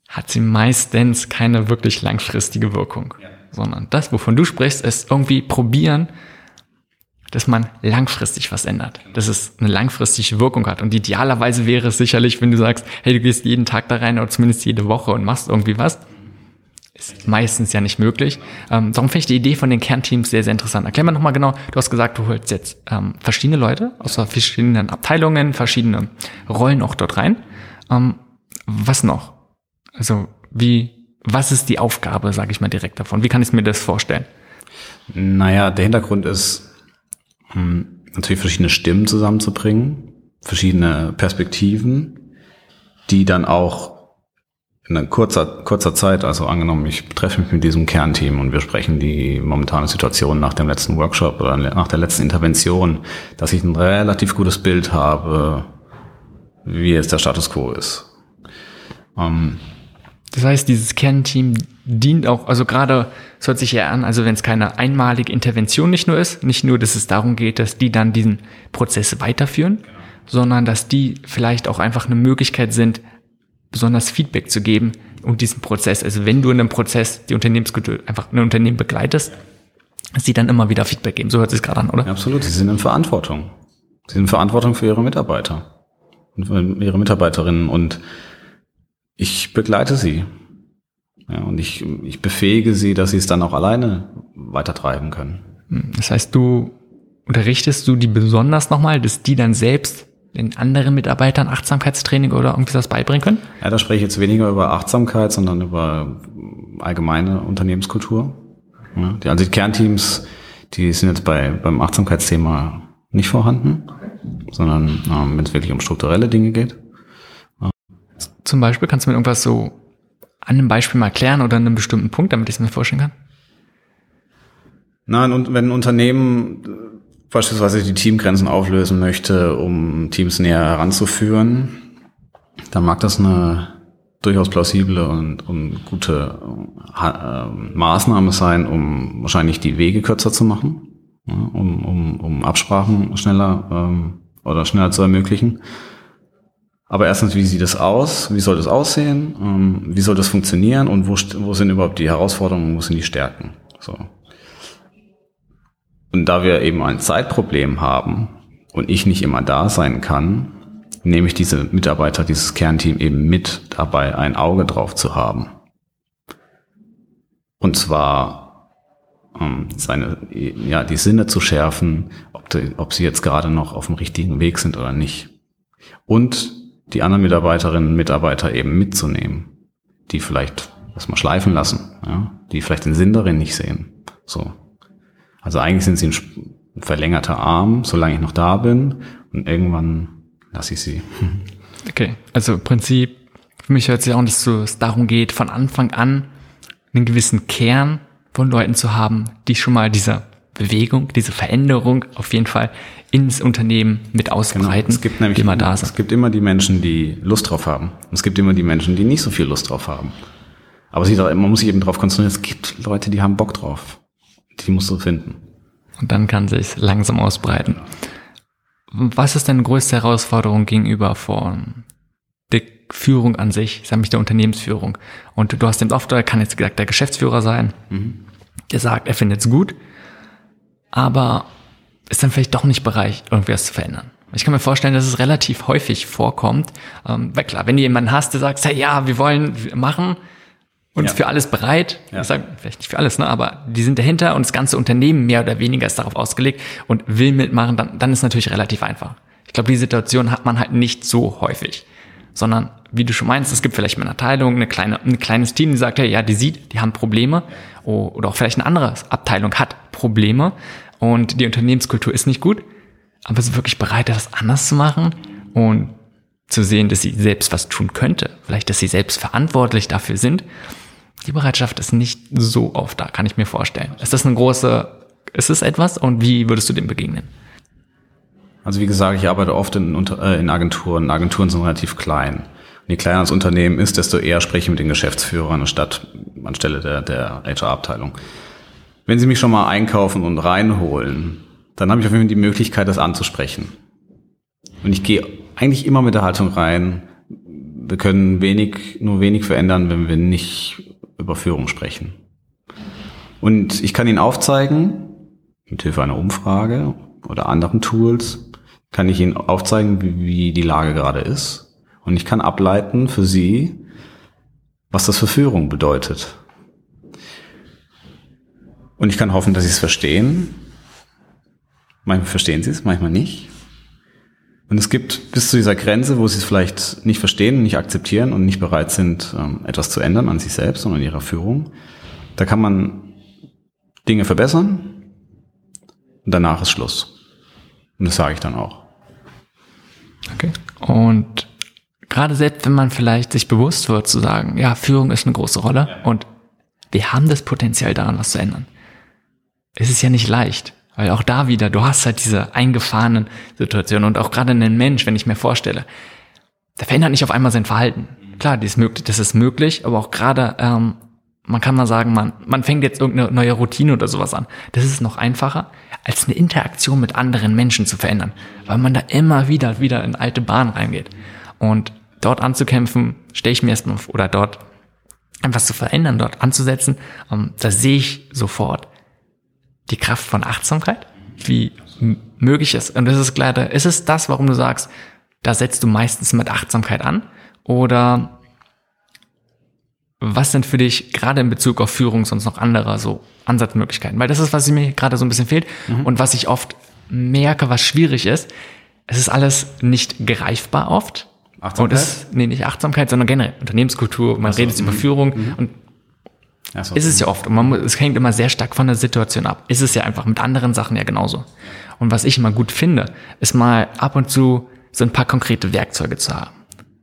hat sie meistens keine wirklich langfristige Wirkung. Ja sondern das, wovon du sprichst, ist irgendwie probieren, dass man langfristig was ändert, dass es eine langfristige Wirkung hat. Und idealerweise wäre es sicherlich, wenn du sagst, hey, du gehst jeden Tag da rein oder zumindest jede Woche und machst irgendwie was. Ist meistens ja nicht möglich. Ähm, darum finde ich die Idee von den Kernteams sehr, sehr interessant. Erklär mal nochmal genau, du hast gesagt, du holst jetzt ähm, verschiedene Leute aus verschiedenen Abteilungen, verschiedene Rollen auch dort rein. Ähm, was noch? Also wie was ist die Aufgabe, sage ich mal direkt davon? Wie kann ich mir das vorstellen? Naja, der Hintergrund ist natürlich verschiedene Stimmen zusammenzubringen, verschiedene Perspektiven, die dann auch in einer kurzer, kurzer Zeit, also angenommen, ich treffe mich mit diesem Kernteam und wir sprechen die momentane Situation nach dem letzten Workshop oder nach der letzten Intervention, dass ich ein relativ gutes Bild habe, wie jetzt der Status quo ist. Ähm, das heißt, dieses Kernteam dient auch, also gerade, es hört sich ja an, also wenn es keine einmalige Intervention nicht nur ist, nicht nur, dass es darum geht, dass die dann diesen Prozess weiterführen, genau. sondern dass die vielleicht auch einfach eine Möglichkeit sind, besonders Feedback zu geben und diesen Prozess, also wenn du in einem Prozess die Unternehmenskultur einfach ein Unternehmen begleitest, sie dann immer wieder Feedback geben. So hört sich gerade an, oder? Ja, absolut, sie sind in Verantwortung. Sie sind in Verantwortung für ihre Mitarbeiter und für ihre Mitarbeiterinnen und ich begleite sie. Ja, und ich, ich befähige sie, dass sie es dann auch alleine weitertreiben können. Das heißt, du unterrichtest du die besonders nochmal, dass die dann selbst den anderen Mitarbeitern Achtsamkeitstraining oder irgendwie was beibringen können? Ja, da spreche ich jetzt weniger über Achtsamkeit, sondern über allgemeine Unternehmenskultur. Ja, die, also die Kernteams, die sind jetzt bei, beim Achtsamkeitsthema nicht vorhanden, sondern ähm, wenn es wirklich um strukturelle Dinge geht. Zum Beispiel, kannst du mir irgendwas so an einem Beispiel mal erklären oder an einem bestimmten Punkt, damit ich es mir vorstellen kann? Nein, und wenn ein Unternehmen beispielsweise die Teamgrenzen auflösen möchte, um Teams näher heranzuführen, dann mag das eine durchaus plausible und, und gute äh, Maßnahme sein, um wahrscheinlich die Wege kürzer zu machen, ja, um, um, um Absprachen schneller ähm, oder schneller zu ermöglichen. Aber erstens, wie sieht es aus? Wie soll das aussehen? Ähm, wie soll das funktionieren? Und wo, wo sind überhaupt die Herausforderungen? Wo sind die Stärken? So. Und da wir eben ein Zeitproblem haben und ich nicht immer da sein kann, nehme ich diese Mitarbeiter, dieses Kernteam eben mit dabei, ein Auge drauf zu haben. Und zwar ähm, seine, ja, die Sinne zu schärfen, ob, die, ob sie jetzt gerade noch auf dem richtigen Weg sind oder nicht. Und die anderen Mitarbeiterinnen und Mitarbeiter eben mitzunehmen, die vielleicht erstmal schleifen lassen, ja, die vielleicht den Sinn darin nicht sehen. So. Also eigentlich sind sie ein verlängerter Arm, solange ich noch da bin und irgendwann lasse ich sie. Okay, also im Prinzip, für mich hört sich auch, dass es darum geht, von Anfang an einen gewissen Kern von Leuten zu haben, die schon mal diese Bewegung, diese Veränderung auf jeden Fall ins Unternehmen mit ausbreiten, genau. es gibt nämlich, immer da sind. Es gibt immer die Menschen, die Lust drauf haben. Und es gibt immer die Menschen, die nicht so viel Lust drauf haben. Aber man muss sich eben darauf konzentrieren, es gibt Leute, die haben Bock drauf. Die musst du finden. Und dann kann sich langsam ausbreiten. Was ist deine größte Herausforderung gegenüber von der Führung an sich, sag ich der Unternehmensführung? Und du hast den oft, kann jetzt gesagt der Geschäftsführer sein, mhm. der sagt, er findet es gut, aber ist dann vielleicht doch nicht bereit, irgendwas zu verändern. Ich kann mir vorstellen, dass es relativ häufig vorkommt. Ähm, weil klar, wenn du jemanden hast, der sagt, hey, ja, wir wollen machen, und ja. für alles bereit. Ja. Ich sage vielleicht nicht für alles, ne, aber die sind dahinter und das ganze Unternehmen mehr oder weniger ist darauf ausgelegt und will mitmachen, dann, dann ist natürlich relativ einfach. Ich glaube, die Situation hat man halt nicht so häufig, sondern wie du schon meinst, es gibt vielleicht mal eine Abteilung, eine kleine, ein kleines Team, die sagt, hey, ja, die sieht, die haben Probleme oder auch vielleicht eine andere Abteilung hat Probleme und die Unternehmenskultur ist nicht gut, aber ist wirklich bereit, das anders zu machen und zu sehen, dass sie selbst was tun könnte, vielleicht, dass sie selbst verantwortlich dafür sind die Bereitschaft ist nicht so oft da, kann ich mir vorstellen. Ist das eine große, ist es etwas und wie würdest du dem begegnen? Also wie gesagt, ich arbeite oft in, äh, in Agenturen. Agenturen sind relativ klein. Und je kleiner das Unternehmen ist, desto eher spreche ich mit den Geschäftsführern anstatt anstelle der, der HR-Abteilung. Wenn sie mich schon mal einkaufen und reinholen, dann habe ich auf jeden Fall die Möglichkeit, das anzusprechen. Und ich gehe eigentlich immer mit der Haltung rein, wir können wenig, nur wenig verändern, wenn wir nicht über Führung sprechen. Und ich kann Ihnen aufzeigen, mit Hilfe einer Umfrage oder anderen Tools, kann ich Ihnen aufzeigen, wie, die Lage gerade ist. Und ich kann ableiten für Sie, was das für Führung bedeutet. Und ich kann hoffen, dass Sie es verstehen. Manchmal verstehen Sie es, manchmal nicht. Und es gibt bis zu dieser Grenze, wo sie es vielleicht nicht verstehen, nicht akzeptieren und nicht bereit sind, ähm, etwas zu ändern an sich selbst und an ihrer Führung. Da kann man Dinge verbessern und danach ist Schluss. Und das sage ich dann auch. Okay. Und gerade selbst wenn man vielleicht sich bewusst wird zu sagen, ja, Führung ist eine große Rolle und wir haben das Potenzial daran, was zu ändern. Es ist ja nicht leicht. Weil auch da wieder, du hast halt diese eingefahrenen Situationen und auch gerade einen Mensch, wenn ich mir vorstelle, der verändert nicht auf einmal sein Verhalten. Klar, das ist möglich, das aber auch gerade, ähm, man kann mal sagen, man, man fängt jetzt irgendeine neue Routine oder sowas an. Das ist noch einfacher, als eine Interaktion mit anderen Menschen zu verändern, weil man da immer wieder, wieder in alte Bahnen reingeht. Und dort anzukämpfen, stelle ich mir erstmal, oder dort etwas zu verändern, dort anzusetzen, ähm, da sehe ich sofort, die Kraft von Achtsamkeit, wie möglich ist. Und das ist klar, ist es das, warum du sagst, da setzt du meistens mit Achtsamkeit an? Oder was sind für dich gerade in Bezug auf Führung sonst noch andere so Ansatzmöglichkeiten? Weil das ist, was mir gerade so ein bisschen fehlt mhm. und was ich oft merke, was schwierig ist. es ist alles nicht greifbar oft. Achtsamkeit? Und es, nee, nicht Achtsamkeit, sondern generell Unternehmenskultur. Man redet über Führung und Ach so. ist es ja oft. Und man, muss- es hängt immer sehr stark von der Situation ab. Ist es ja einfach mit anderen Sachen ja genauso. Und was ich immer gut finde, ist mal ab und zu so ein paar konkrete Werkzeuge zu haben.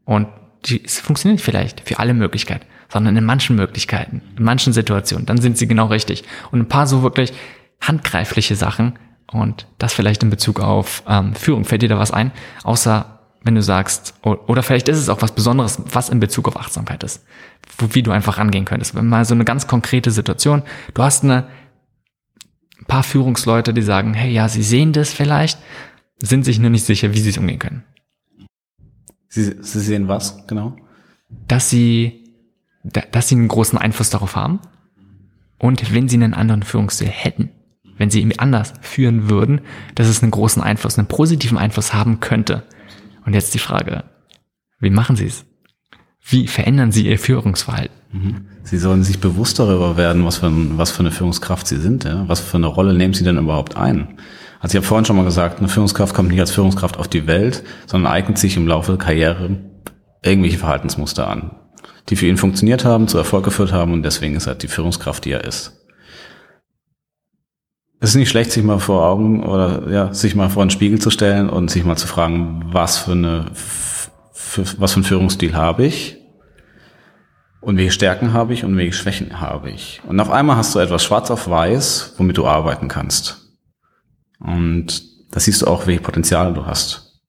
Und die, es funktioniert vielleicht für alle Möglichkeiten, sondern in manchen Möglichkeiten, in manchen Situationen, dann sind sie genau richtig. Und ein paar so wirklich handgreifliche Sachen und das vielleicht in Bezug auf ähm, Führung. Fällt dir da was ein? Außer wenn du sagst, oder vielleicht ist es auch was Besonderes, was in Bezug auf Achtsamkeit ist, wo, wie du einfach rangehen könntest. Wenn mal so eine ganz konkrete Situation, du hast eine ein paar Führungsleute, die sagen, hey, ja, sie sehen das vielleicht, sind sich nur nicht sicher, wie sie es umgehen können. Sie, Sie sehen was, genau? Dass sie, da- dass sie einen großen Einfluss darauf haben und wenn sie einen anderen Führungsstil hätten, wenn sie ihn anders führen würden, dass es einen großen Einfluss, einen positiven Einfluss haben könnte. Und jetzt die Frage, wie machen sie es? Wie verändern sie ihr Führungsverhalten? Sie sollen sich bewusst darüber werden, was für, ein, was für eine Führungskraft Sie sind. Ja? Was für eine Rolle nehmen Sie denn überhaupt ein? Also ich habe vorhin schon mal gesagt, eine Führungskraft kommt nicht als Führungskraft auf die Welt, sondern eignet sich im Laufe der Karriere irgendwelche Verhaltensmuster an, die für ihn funktioniert haben, zu Erfolg geführt haben und deswegen ist er die Führungskraft, die er ist. Es ist nicht schlecht, sich mal vor Augen oder ja, sich mal vor einen Spiegel zu stellen und sich mal zu fragen, was für eine, für, was für einen Führungsstil habe ich und welche Stärken habe ich und welche Schwächen habe ich. Und auf einmal hast du etwas schwarz auf weiß, womit du arbeiten kannst. Und da siehst du auch, welche Potenziale du hast.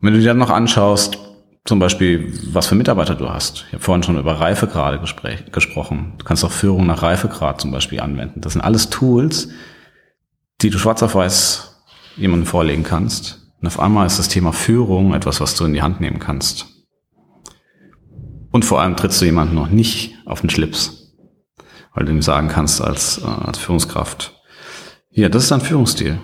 Und wenn du dir dann noch anschaust, zum Beispiel, was für Mitarbeiter du hast. Ich habe vorhin schon über Reifegrade gespräch- gesprochen. Du kannst auch Führung nach Reifegrad zum Beispiel anwenden. Das sind alles Tools, die du schwarz auf weiß jemandem vorlegen kannst. Und auf einmal ist das Thema Führung etwas, was du in die Hand nehmen kannst. Und vor allem trittst du jemanden noch nicht auf den Schlips, weil du ihm sagen kannst als, äh, als Führungskraft, ja, das ist dein Führungsstil.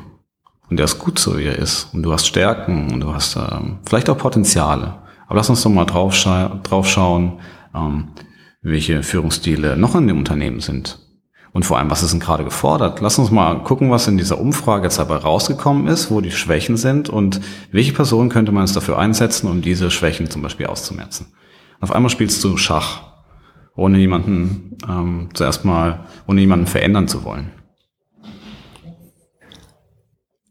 Und der ist gut so, wie er ist. Und du hast Stärken und du hast ähm, vielleicht auch Potenziale. Aber lass uns doch mal drauf, schauen, ähm, welche Führungsstile noch in dem Unternehmen sind. Und vor allem, was ist denn gerade gefordert? Lass uns mal gucken, was in dieser Umfrage jetzt dabei rausgekommen ist, wo die Schwächen sind und welche Person könnte man es dafür einsetzen, um diese Schwächen zum Beispiel auszumerzen. Auf einmal spielst du Schach, ohne jemanden ähm, zuerst mal, ohne jemanden verändern zu wollen.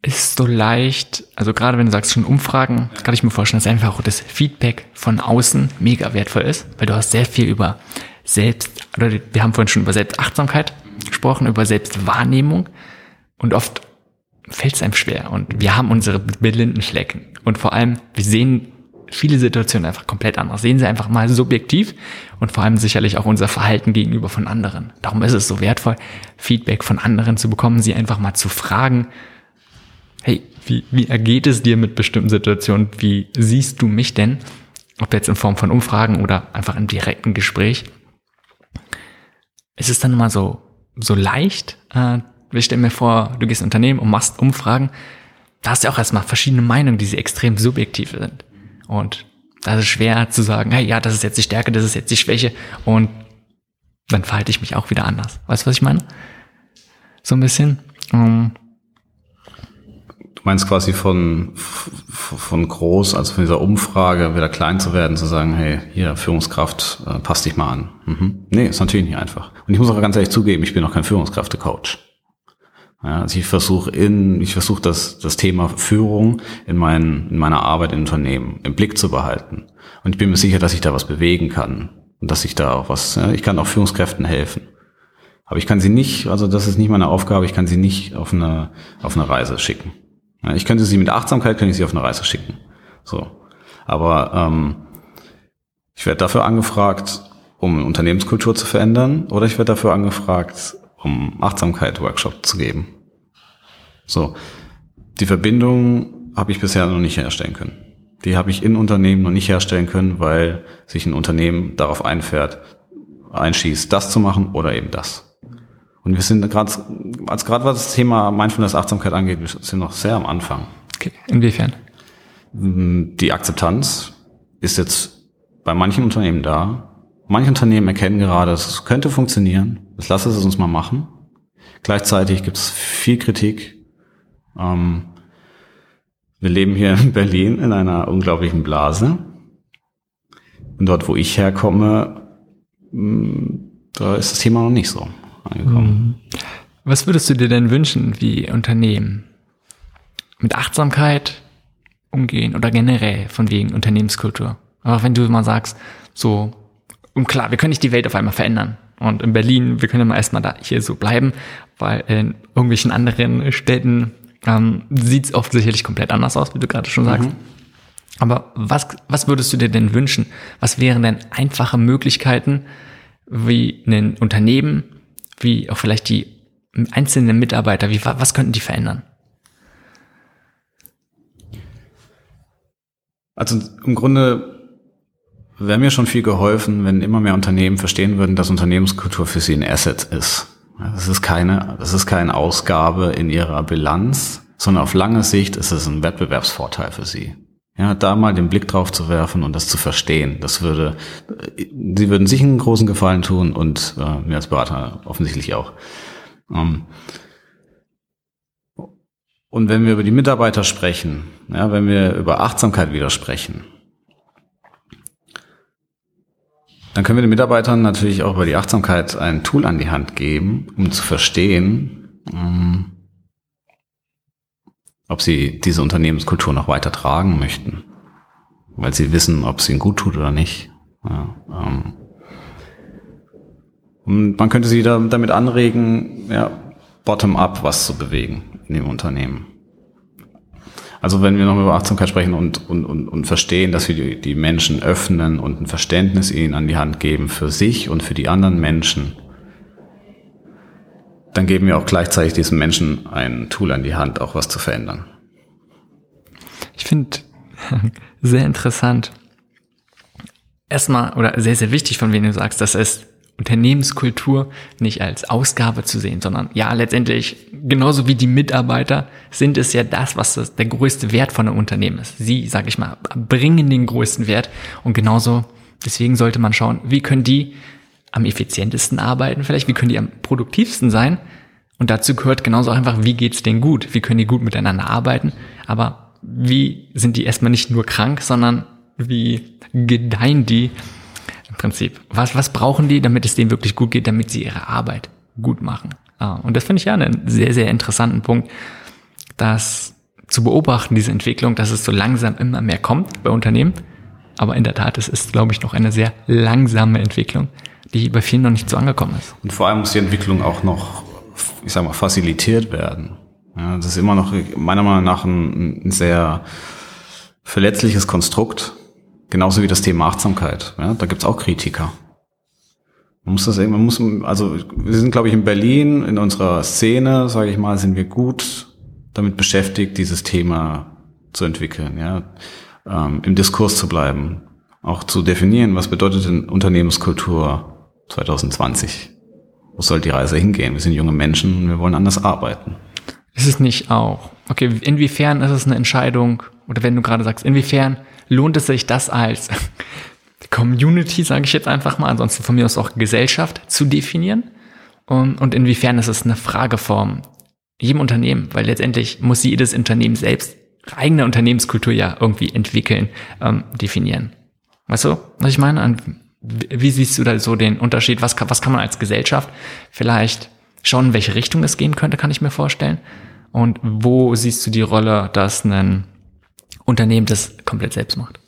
ist so leicht, also gerade wenn du sagst schon Umfragen, kann ich mir vorstellen, dass einfach das Feedback von außen mega wertvoll ist, weil du hast sehr viel über Selbst, oder wir haben vorhin schon über Selbstachtsamkeit gesprochen, über Selbstwahrnehmung und oft fällt es einem schwer und wir haben unsere blinden Flecken und vor allem, wir sehen viele Situationen einfach komplett anders, sehen sie einfach mal subjektiv und vor allem sicherlich auch unser Verhalten gegenüber von anderen. Darum ist es so wertvoll, Feedback von anderen zu bekommen, sie einfach mal zu fragen, hey, wie, wie ergeht es dir mit bestimmten Situationen? Wie siehst du mich denn? Ob jetzt in Form von Umfragen oder einfach im direkten Gespräch. Es ist dann immer so, so leicht. Äh, ich stelle mir vor, du gehst in ein Unternehmen und machst Umfragen. Da hast du auch erstmal verschiedene Meinungen, die sie extrem subjektiv sind. Und da ist es schwer zu sagen, hey, ja, das ist jetzt die Stärke, das ist jetzt die Schwäche. Und dann verhalte ich mich auch wieder anders. Weißt du, was ich meine? So ein bisschen. Ähm, Du meinst quasi von, von groß, also von dieser Umfrage wieder klein zu werden, zu sagen, hey, hier, Führungskraft, äh, passt dich mal an. Mhm. Nee, ist natürlich nicht einfach. Und ich muss auch ganz ehrlich zugeben, ich bin noch kein Führungskräftecoach. Ja, also ich versuche in, ich versuche das, das Thema Führung in, mein, in meiner Arbeit in Unternehmen im Blick zu behalten. Und ich bin mir sicher, dass ich da was bewegen kann. Und dass ich da auch was, ja, ich kann auch Führungskräften helfen. Aber ich kann sie nicht, also das ist nicht meine Aufgabe, ich kann sie nicht auf eine, auf eine Reise schicken. Ich könnte sie mit Achtsamkeit, könnte ich sie auf eine Reise schicken. So. Aber ähm, ich werde dafür angefragt, um Unternehmenskultur zu verändern, oder ich werde dafür angefragt, um Achtsamkeit-Workshop zu geben. So. Die Verbindung habe ich bisher noch nicht herstellen können. Die habe ich in Unternehmen noch nicht herstellen können, weil sich ein Unternehmen darauf einfährt, einschießt, das zu machen oder eben das. Und wir sind gerade, als gerade was das Thema Mindfulness Achtsamkeit angeht, wir sind noch sehr am Anfang. okay, inwiefern? Die Akzeptanz ist jetzt bei manchen Unternehmen da. Manche Unternehmen erkennen gerade, es könnte funktionieren. Das lasse es uns mal machen. Gleichzeitig gibt es viel Kritik. Ähm, wir leben hier in Berlin in einer unglaublichen Blase. Und dort, wo ich herkomme, mm, da ist das Thema noch nicht so angekommen. Mhm. Was würdest du dir denn wünschen, wie Unternehmen mit Achtsamkeit umgehen oder generell von wegen Unternehmenskultur? Aber wenn du mal sagst, so, und klar, wir können nicht die Welt auf einmal verändern. Und in Berlin, wir können ja erstmal da hier so bleiben, weil in irgendwelchen anderen Städten ähm, sieht es oft sicherlich komplett anders aus, wie du gerade schon sagst. Mhm. Aber was, was würdest du dir denn wünschen? Was wären denn einfache Möglichkeiten, wie ein Unternehmen, wie auch vielleicht die einzelnen Mitarbeiter, wie, was könnten die verändern? Also im Grunde wäre mir schon viel geholfen, wenn immer mehr Unternehmen verstehen würden, dass Unternehmenskultur für sie ein Asset ist. Das ist keine, das ist keine Ausgabe in ihrer Bilanz, sondern auf lange Sicht ist es ein Wettbewerbsvorteil für sie. Ja, da mal den Blick drauf zu werfen und das zu verstehen, das würde, sie würden sich einen großen Gefallen tun und äh, mir als Berater offensichtlich auch. Ähm, und wenn wir über die Mitarbeiter sprechen, ja, wenn wir über Achtsamkeit wieder sprechen, dann können wir den Mitarbeitern natürlich auch über die Achtsamkeit ein Tool an die Hand geben, um zu verstehen, ähm, ob sie diese Unternehmenskultur noch weiter tragen möchten, weil sie wissen, ob es ihnen gut tut oder nicht. Ja, ähm, und man könnte sie da, damit anregen, ja, bottom-up was zu bewegen in dem Unternehmen. Also wenn wir noch über Achtsamkeit sprechen und, und, und, und verstehen, dass wir die, die Menschen öffnen und ein Verständnis ihnen an die Hand geben für sich und für die anderen Menschen, dann geben wir auch gleichzeitig diesen Menschen ein Tool an die Hand, auch was zu verändern. Ich finde sehr interessant. Erstmal, oder sehr, sehr wichtig, von wem du sagst, dass es Unternehmenskultur nicht als Ausgabe zu sehen, sondern ja, letztendlich genauso wie die Mitarbeiter sind es ja das, was das, der größte Wert von einem Unternehmen ist. Sie, sag ich mal, bringen den größten Wert und genauso deswegen sollte man schauen, wie können die am effizientesten arbeiten vielleicht, wie können die am produktivsten sein und dazu gehört genauso einfach, wie geht's denen gut, wie können die gut miteinander arbeiten, aber wie sind die erstmal nicht nur krank, sondern wie gedeihen die Prinzip. Was, was brauchen die, damit es denen wirklich gut geht, damit sie ihre Arbeit gut machen? Ah, und das finde ich ja einen sehr, sehr interessanten Punkt, dass zu beobachten, diese Entwicklung, dass es so langsam immer mehr kommt bei Unternehmen. Aber in der Tat, es ist, glaube ich, noch eine sehr langsame Entwicklung, die bei vielen noch nicht so angekommen ist. Und vor allem muss die Entwicklung auch noch, ich sag mal, facilitiert werden. Ja, das ist immer noch meiner Meinung nach ein, ein sehr verletzliches Konstrukt, Genauso wie das Thema Achtsamkeit. Ja, da gibt's auch Kritiker. Man muss das man muss, also wir sind, glaube ich, in Berlin, in unserer Szene, sage ich mal, sind wir gut damit beschäftigt, dieses Thema zu entwickeln, ja, ähm, im Diskurs zu bleiben, auch zu definieren, was bedeutet denn Unternehmenskultur 2020? Wo soll die Reise hingehen? Wir sind junge Menschen, und wir wollen anders arbeiten. Ist es nicht auch? Okay, inwiefern ist es eine Entscheidung, oder wenn du gerade sagst, inwiefern lohnt es sich, das als Community, sage ich jetzt einfach mal, ansonsten von mir aus auch Gesellschaft zu definieren? Und, und inwiefern ist es eine Frage von jedem Unternehmen, weil letztendlich muss jedes Unternehmen selbst eigene Unternehmenskultur ja irgendwie entwickeln, ähm, definieren. Weißt du, was ich meine? Wie siehst du da so den Unterschied? Was kann, was kann man als Gesellschaft vielleicht schauen, in welche Richtung es gehen könnte, kann ich mir vorstellen? Und wo siehst du die Rolle, dass ein Unternehmen das komplett selbst macht.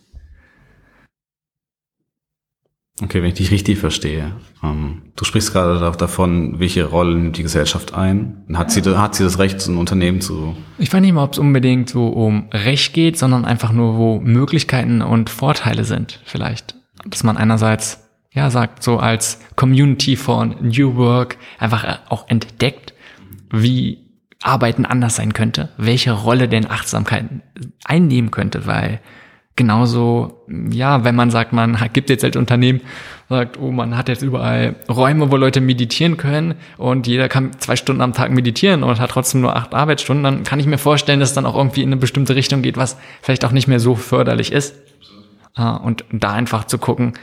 Okay, wenn ich dich richtig verstehe. Ähm, du sprichst gerade davon, welche Rolle nimmt die Gesellschaft ein? Hat sie, hat sie das Recht, so ein Unternehmen zu... Ich weiß nicht mal, ob es unbedingt so um Recht geht, sondern einfach nur, wo Möglichkeiten und Vorteile sind vielleicht. Dass man einerseits, ja, sagt, so als Community von New Work einfach auch entdeckt, wie Arbeiten anders sein könnte, welche Rolle denn Achtsamkeit einnehmen könnte, weil genauso, ja, wenn man sagt, man gibt jetzt als Unternehmen, sagt, oh, man hat jetzt überall Räume, wo Leute meditieren können und jeder kann zwei Stunden am Tag meditieren und hat trotzdem nur acht Arbeitsstunden, dann kann ich mir vorstellen, dass es dann auch irgendwie in eine bestimmte Richtung geht, was vielleicht auch nicht mehr so förderlich ist. Und da einfach zu gucken,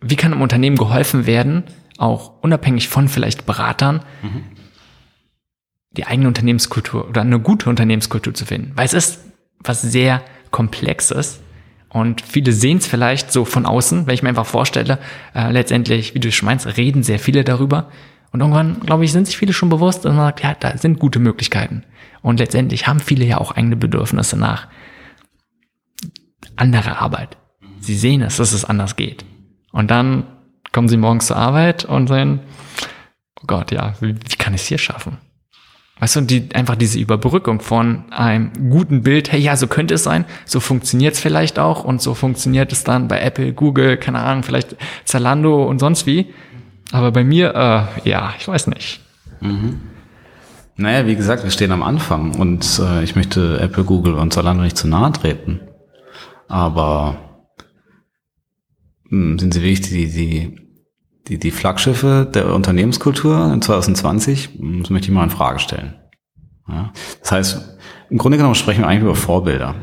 wie kann im Unternehmen geholfen werden, auch unabhängig von vielleicht Beratern, mhm die eigene Unternehmenskultur oder eine gute Unternehmenskultur zu finden. Weil es ist was sehr Komplexes. Und viele sehen es vielleicht so von außen, wenn ich mir einfach vorstelle, äh, letztendlich, wie du schon meinst, reden sehr viele darüber. Und irgendwann, glaube ich, sind sich viele schon bewusst und man sagt, ja, da sind gute Möglichkeiten. Und letztendlich haben viele ja auch eigene Bedürfnisse nach anderer Arbeit. Sie sehen es, dass es anders geht. Und dann kommen sie morgens zur Arbeit und sehen, oh Gott, ja, wie, wie kann ich es hier schaffen? Weißt du, die, einfach diese Überbrückung von einem guten Bild, hey, ja, so könnte es sein, so funktioniert es vielleicht auch und so funktioniert es dann bei Apple, Google, keine Ahnung, vielleicht Zalando und sonst wie. Aber bei mir, äh, ja, ich weiß nicht. Mhm. Naja, wie gesagt, wir stehen am Anfang und äh, ich möchte Apple, Google und Zalando nicht zu nahe treten. Aber mh, hm, sind sie wirklich die, die, die, die Flaggschiffe der Unternehmenskultur in 2020? Hm, das möchte ich mal in Frage stellen. Ja? Das heißt, im Grunde genommen sprechen wir eigentlich über Vorbilder.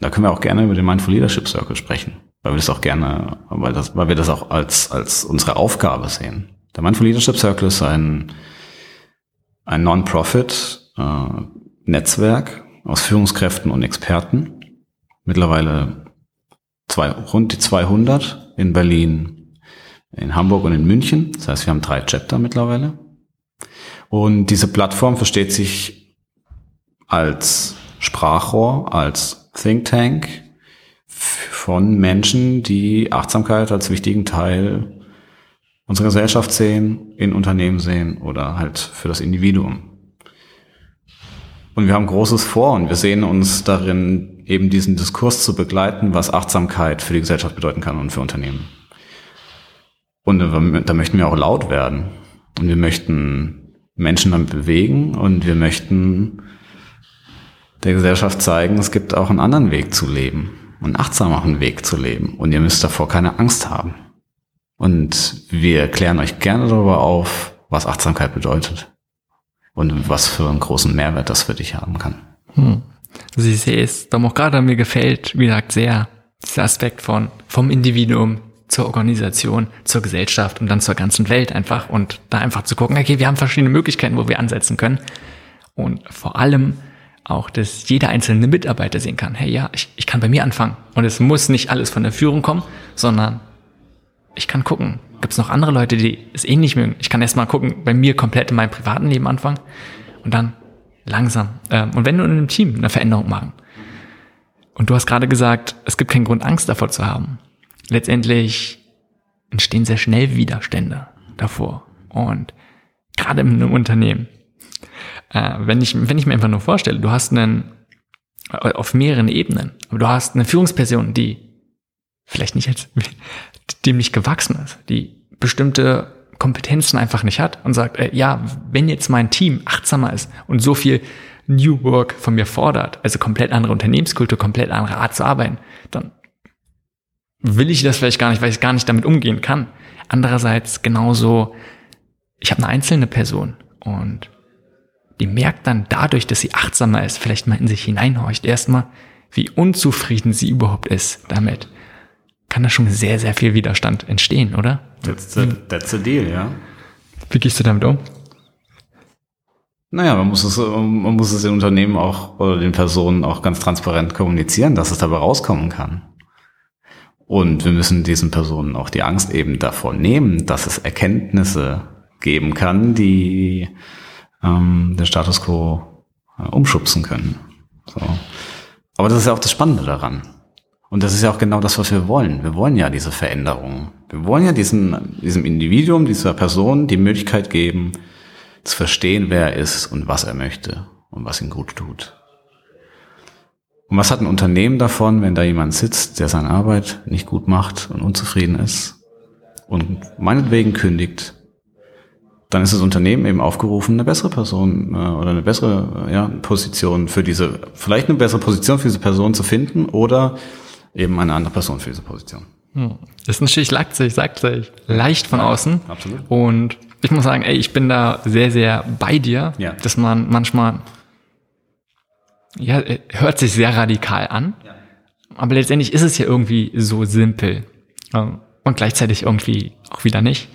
Da können wir auch gerne über den Mindful Leadership Circle sprechen, weil wir das auch gerne, weil, das, weil wir das auch als, als unsere Aufgabe sehen. Der Mindful Leadership Circle ist ein, ein Non-Profit äh, aus Führungskräften und Experten. Mittlerweile zwei, rund die 200 in Berlin, in Hamburg und in München. Das heißt, wir haben drei Chapter mittlerweile. Und diese Plattform versteht sich als Sprachrohr, als Think Tank von Menschen, die Achtsamkeit als wichtigen Teil unserer Gesellschaft sehen, in Unternehmen sehen oder halt für das Individuum. Und wir haben Großes vor und wir sehen uns darin, eben diesen Diskurs zu begleiten, was Achtsamkeit für die Gesellschaft bedeuten kann und für Unternehmen. Und da möchten wir auch laut werden. Und wir möchten Menschen damit bewegen und wir möchten der Gesellschaft zeigen, es gibt auch einen anderen Weg zu leben, einen achtsameren Weg zu leben. Und ihr müsst davor keine Angst haben. Und wir klären euch gerne darüber auf, was Achtsamkeit bedeutet und was für einen großen Mehrwert das für dich haben kann. Hm. Also ich sehe es, darum auch gerade mir gefällt, wie gesagt, sehr dieser Aspekt von vom Individuum zur Organisation, zur Gesellschaft und dann zur ganzen Welt einfach und da einfach zu gucken, okay, wir haben verschiedene Möglichkeiten, wo wir ansetzen können und vor allem auch, dass jeder einzelne Mitarbeiter sehen kann, hey ja, ich, ich kann bei mir anfangen und es muss nicht alles von der Führung kommen, sondern ich kann gucken, gibt es noch andere Leute, die es eh nicht mögen. Ich kann erstmal gucken, bei mir komplett in meinem privaten Leben anfangen und dann langsam. Ähm, und wenn du in einem Team eine Veränderung machen. Und du hast gerade gesagt, es gibt keinen Grund, Angst davor zu haben. Letztendlich entstehen sehr schnell Widerstände davor. Und gerade in einem Unternehmen, äh, wenn, ich, wenn ich mir einfach nur vorstelle, du hast einen auf mehreren Ebenen, aber du hast eine Führungsperson, die vielleicht nicht als dem nicht gewachsen ist, die bestimmte Kompetenzen einfach nicht hat und sagt, äh, ja, wenn jetzt mein Team achtsamer ist und so viel New Work von mir fordert, also komplett andere Unternehmenskultur, komplett andere Art zu arbeiten, dann will ich das vielleicht gar nicht, weil ich gar nicht damit umgehen kann. Andererseits genauso, ich habe eine einzelne Person und die merkt dann dadurch, dass sie achtsamer ist, vielleicht mal in sich hineinhorcht erstmal, wie unzufrieden sie überhaupt ist damit kann da schon sehr, sehr viel Widerstand entstehen, oder? That's the, that's the deal, ja. Wie gehst du damit um? Naja, man muss es, man muss es den Unternehmen auch oder den Personen auch ganz transparent kommunizieren, dass es dabei rauskommen kann. Und wir müssen diesen Personen auch die Angst eben davor nehmen, dass es Erkenntnisse geben kann, die ähm, den Status quo äh, umschubsen können. So. Aber das ist ja auch das Spannende daran. Und das ist ja auch genau das, was wir wollen. Wir wollen ja diese Veränderung. Wir wollen ja diesem, diesem Individuum, dieser Person die Möglichkeit geben, zu verstehen, wer er ist und was er möchte und was ihn gut tut. Und was hat ein Unternehmen davon, wenn da jemand sitzt, der seine Arbeit nicht gut macht und unzufrieden ist und meinetwegen kündigt, dann ist das Unternehmen eben aufgerufen, eine bessere Person äh, oder eine bessere ja, Position für diese, vielleicht eine bessere Position für diese Person zu finden oder eben eine andere Person für diese Position. Hm. Das ist natürlich Leipzig, sagt sich leicht von außen. Absolut. Und ich muss sagen, ey, ich bin da sehr, sehr bei dir, ja. dass man manchmal, ja, hört sich sehr radikal an, ja. aber letztendlich ist es ja irgendwie so simpel ähm, und gleichzeitig irgendwie auch wieder nicht.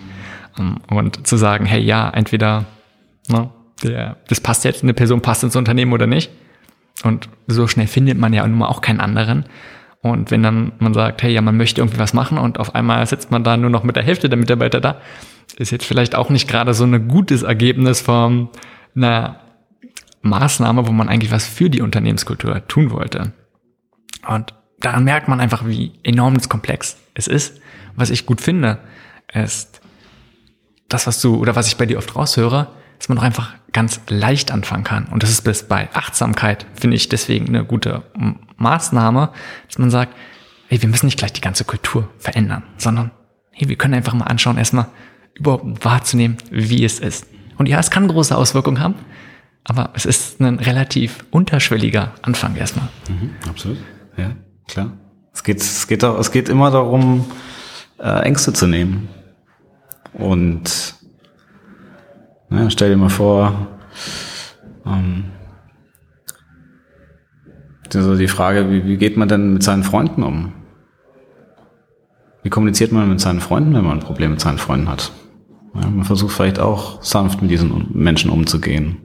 Ähm, und zu sagen, hey, ja, entweder, ne, der, das passt jetzt, eine Person passt ins Unternehmen oder nicht, Und so schnell findet man ja nun mal auch keinen anderen. Und wenn dann man sagt, hey, ja, man möchte irgendwie was machen und auf einmal sitzt man da nur noch mit der Hälfte der Mitarbeiter da, ist jetzt vielleicht auch nicht gerade so ein gutes Ergebnis von einer Maßnahme, wo man eigentlich was für die Unternehmenskultur tun wollte. Und daran merkt man einfach, wie enorm komplex es ist. Was ich gut finde, ist das, was du oder was ich bei dir oft raushöre, dass man auch einfach ganz leicht anfangen kann. Und das ist bis bei Achtsamkeit, finde ich deswegen eine gute Maßnahme, dass man sagt, hey, wir müssen nicht gleich die ganze Kultur verändern, sondern hey, wir können einfach mal anschauen, erstmal überhaupt wahrzunehmen, wie es ist. Und ja, es kann große Auswirkungen haben, aber es ist ein relativ unterschwelliger Anfang erstmal. Mhm, absolut. Ja, klar. Es geht, es geht, es geht immer darum, äh, Ängste zu nehmen. Und ja, stell dir mal vor, ähm, also die Frage, wie, wie geht man denn mit seinen Freunden um? Wie kommuniziert man mit seinen Freunden, wenn man ein Problem mit seinen Freunden hat? Ja, man versucht vielleicht auch sanft mit diesen Menschen umzugehen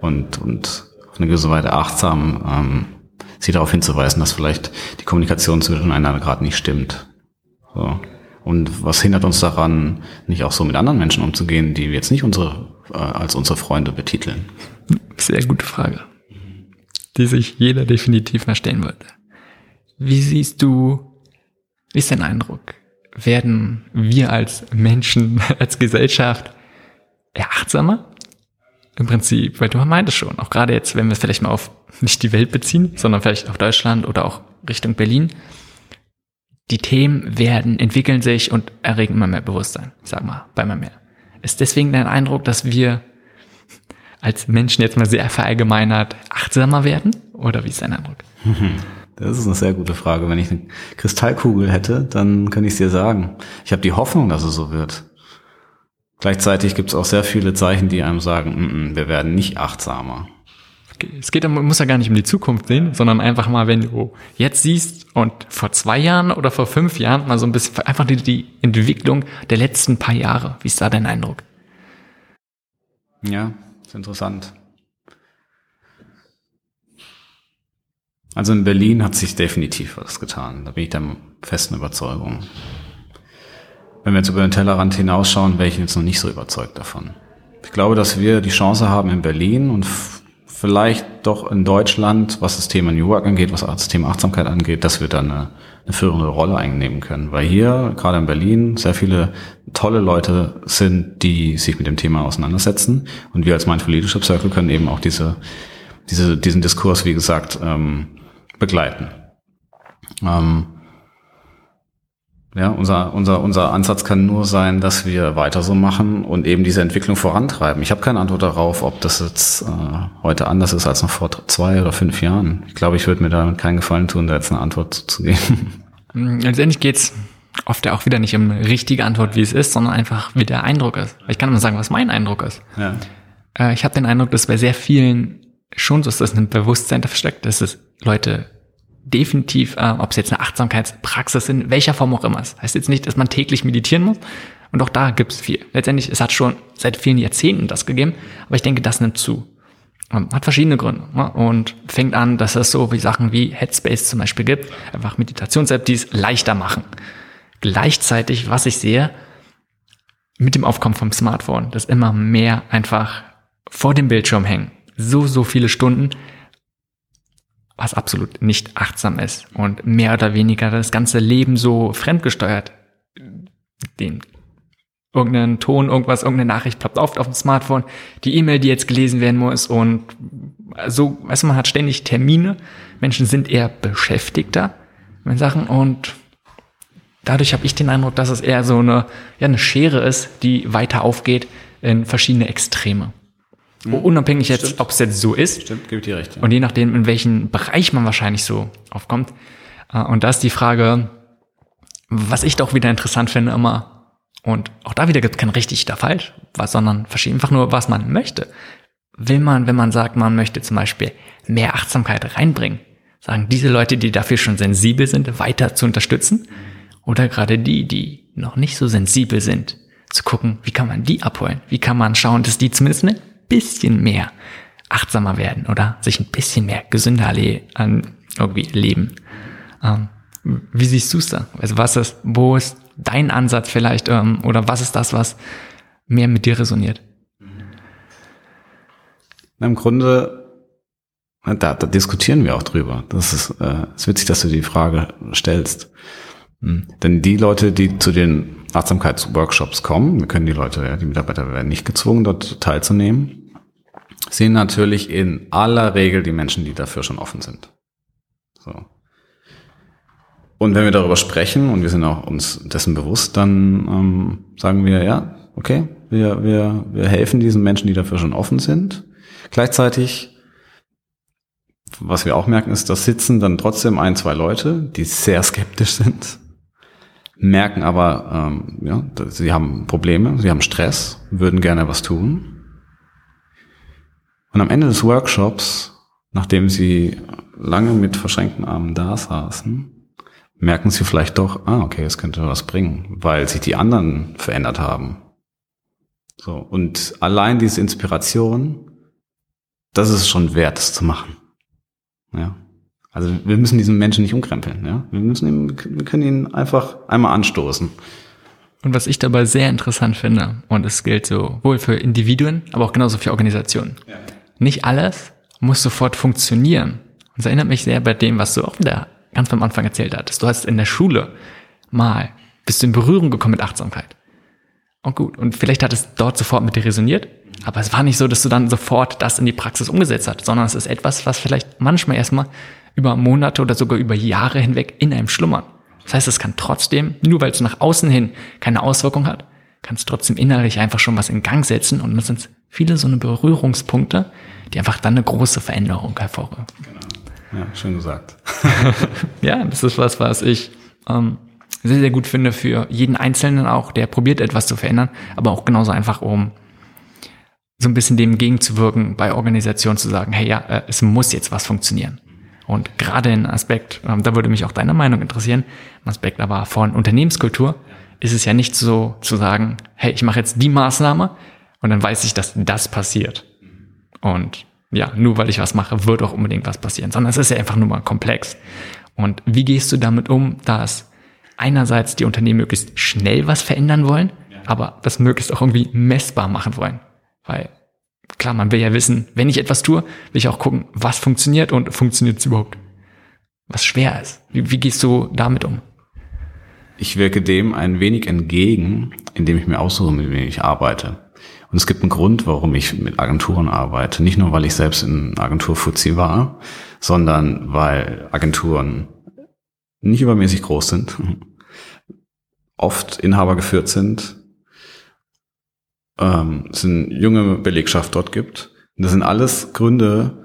und, und auf eine gewisse Weise achtsam ähm, sie darauf hinzuweisen, dass vielleicht die Kommunikation zwischen einander gerade nicht stimmt. So. Und was hindert uns daran, nicht auch so mit anderen Menschen umzugehen, die wir jetzt nicht unsere, äh, als unsere Freunde betiteln? Sehr gute Frage, die sich jeder definitiv mal stellen wollte. Wie siehst du, wie ist dein Eindruck? Werden wir als Menschen, als Gesellschaft achtsamer? Im Prinzip, weil du meintest schon, auch gerade jetzt, wenn wir es vielleicht mal auf nicht die Welt beziehen, sondern vielleicht auf Deutschland oder auch Richtung Berlin, die Themen werden, entwickeln sich und erregen immer mehr Bewusstsein, sag mal, bei immer mehr. Ist deswegen dein Eindruck, dass wir als Menschen jetzt mal sehr verallgemeinert achtsamer werden? Oder wie ist dein Eindruck? Das ist eine sehr gute Frage. Wenn ich eine Kristallkugel hätte, dann könnte ich es dir sagen. Ich habe die Hoffnung, dass es so wird. Gleichzeitig gibt es auch sehr viele Zeichen, die einem sagen, mm -mm, wir werden nicht achtsamer es geht, man muss ja gar nicht um die Zukunft sehen, sondern einfach mal, wenn du jetzt siehst und vor zwei Jahren oder vor fünf Jahren mal so ein bisschen, einfach die, die Entwicklung der letzten paar Jahre. Wie ist da dein Eindruck? Ja, ist interessant. Also in Berlin hat sich definitiv was getan. Da bin ich der festen Überzeugung. Wenn wir jetzt über den Tellerrand hinausschauen, wäre ich jetzt noch nicht so überzeugt davon. Ich glaube, dass wir die Chance haben in Berlin und vielleicht doch in Deutschland, was das Thema New Work angeht, was das Thema Achtsamkeit angeht, dass wir da eine, eine führende Rolle einnehmen können. Weil hier, gerade in Berlin, sehr viele tolle Leute sind, die sich mit dem Thema auseinandersetzen. Und wir als Mindful Leadership Circle können eben auch diese, diese, diesen Diskurs, wie gesagt, ähm, begleiten. Ähm, ja, unser, unser, unser Ansatz kann nur sein, dass wir weiter so machen und eben diese Entwicklung vorantreiben. Ich habe keine Antwort darauf, ob das jetzt äh, heute anders ist als noch vor zwei oder fünf Jahren. Ich glaube, ich würde mir damit keinen Gefallen tun, da jetzt eine Antwort zu geben. Mm, letztendlich geht's oft ja auch wieder nicht um eine richtige Antwort, wie es ist, sondern einfach, wie der Eindruck ist. Ich kann immer sagen, was mein Eindruck ist. Ja. Äh, ich habe den Eindruck, dass bei sehr vielen schon so ist, dass ein Bewusstsein da versteckt, dass es Leute definitiv, äh, ob es jetzt eine Achtsamkeitspraxis in welcher Form auch immer ist. Heißt jetzt nicht, dass man täglich meditieren muss. Und auch da gibt es viel. Letztendlich, es hat schon seit vielen Jahrzehnten das gegeben, aber ich denke, das nimmt zu. Ähm, hat verschiedene Gründe ne? und fängt an, dass es so wie Sachen wie Headspace zum Beispiel gibt, einfach Meditations-App, die es leichter machen. Gleichzeitig, was ich sehe, mit dem Aufkommen vom Smartphone, dass immer mehr einfach vor dem Bildschirm hängen. So, so viele Stunden, was absolut nicht achtsam ist und mehr oder weniger das ganze Leben so fremdgesteuert. Den irgendeinen Ton, irgendwas, irgendeine Nachricht ploppt oft auf dem Smartphone, die E-Mail, die jetzt gelesen werden muss und so, weißt du, man hat ständig Termine. Menschen sind eher beschäftigter mit Sachen und dadurch habe ich den Eindruck, dass es eher so eine, ja, eine Schere ist, die weiter aufgeht in verschiedene Extreme. Mhm. Unabhängig jetzt, ob es jetzt so ist. Stimmt, gebe ich dir recht. Ja. Und je nachdem, in welchen Bereich man wahrscheinlich so aufkommt. Äh, und da ist die Frage, was ich doch wieder interessant finde immer, und auch da wieder gibt es kein richtig oder falsch, was, sondern verschieden, einfach nur, was man möchte. Will man, wenn man sagt, man möchte zum Beispiel mehr Achtsamkeit reinbringen, sagen diese Leute, die dafür schon sensibel sind, weiter zu unterstützen? Oder gerade die, die noch nicht so sensibel sind, zu gucken, wie kann man die abholen? Wie kann man schauen, dass die zumindest eine bisschen mehr achtsamer werden oder sich ein bisschen mehr gesünder an irgendwie leben. Ähm, wie siehst du es da? Also was ist, wo ist dein Ansatz vielleicht ähm, oder was ist das, was mehr mit dir resoniert? Im Grunde, da, da diskutieren wir auch drüber. Das ist, äh, ist witzig, dass du die Frage stellst. Hm. Denn die Leute, die zu den Achtsamkeitsworkshops kommen, wir können die Leute, ja, die Mitarbeiter werden nicht gezwungen, dort teilzunehmen, sind natürlich in aller Regel die Menschen, die dafür schon offen sind. So. Und wenn wir darüber sprechen und wir sind auch uns dessen bewusst, dann ähm, sagen wir, ja, okay, wir, wir, wir helfen diesen Menschen, die dafür schon offen sind. Gleichzeitig, was wir auch merken, ist, dass sitzen dann trotzdem ein, zwei Leute, die sehr skeptisch sind, merken aber, ähm, ja, sie haben Probleme, sie haben Stress, würden gerne was tun. Und am Ende des Workshops, nachdem sie lange mit verschränkten Armen da saßen, merken sie vielleicht doch, ah, okay, es könnte was bringen, weil sich die anderen verändert haben. So. Und allein diese Inspiration, das ist schon wert, das zu machen. Ja. Also wir müssen diesen Menschen nicht umkrempeln, ja. Wir müssen ihn, wir können ihn einfach einmal anstoßen. Und was ich dabei sehr interessant finde, und es gilt sowohl für Individuen, aber auch genauso für Organisationen. Ja. Nicht alles muss sofort funktionieren. Und es erinnert mich sehr bei dem, was du auch wieder ganz am Anfang erzählt hattest. Du hast in der Schule mal, bist du in Berührung gekommen mit Achtsamkeit. Und gut, und vielleicht hat es dort sofort mit dir resoniert, aber es war nicht so, dass du dann sofort das in die Praxis umgesetzt hast, sondern es ist etwas, was vielleicht manchmal erstmal über Monate oder sogar über Jahre hinweg in einem schlummern. Das heißt, es kann trotzdem, nur weil es nach außen hin keine Auswirkung hat, kann es trotzdem innerlich einfach schon was in Gang setzen und das sind viele so eine Berührungspunkte, die einfach dann eine große Veränderung hervorrufen. Genau. Ja, schön gesagt. ja, das ist was, was ich ähm, sehr, sehr gut finde für jeden Einzelnen auch, der probiert etwas zu verändern, aber auch genauso einfach, um so ein bisschen dem gegenzuwirken, bei Organisationen zu sagen, hey ja, äh, es muss jetzt was funktionieren. Und gerade in Aspekt, ähm, da würde mich auch deine Meinung interessieren, im Aspekt aber von Unternehmenskultur ist es ja nicht so zu sagen, hey, ich mache jetzt die Maßnahme und dann weiß ich, dass das passiert. Und ja, nur weil ich was mache, wird auch unbedingt was passieren, sondern es ist ja einfach nur mal komplex. Und wie gehst du damit um, dass einerseits die Unternehmen möglichst schnell was verändern wollen, aber das möglichst auch irgendwie messbar machen wollen? Weil klar, man will ja wissen, wenn ich etwas tue, will ich auch gucken, was funktioniert und funktioniert es überhaupt. Was schwer ist. Wie, wie gehst du damit um? Ich wirke dem ein wenig entgegen, indem ich mir aussuche, mit wem ich arbeite. Und es gibt einen Grund, warum ich mit Agenturen arbeite. Nicht nur, weil ich selbst in Agentur Fuzzi war, sondern weil Agenturen nicht übermäßig groß sind, oft Inhaber geführt sind, ähm, es eine junge Belegschaft dort gibt. Und das sind alles Gründe,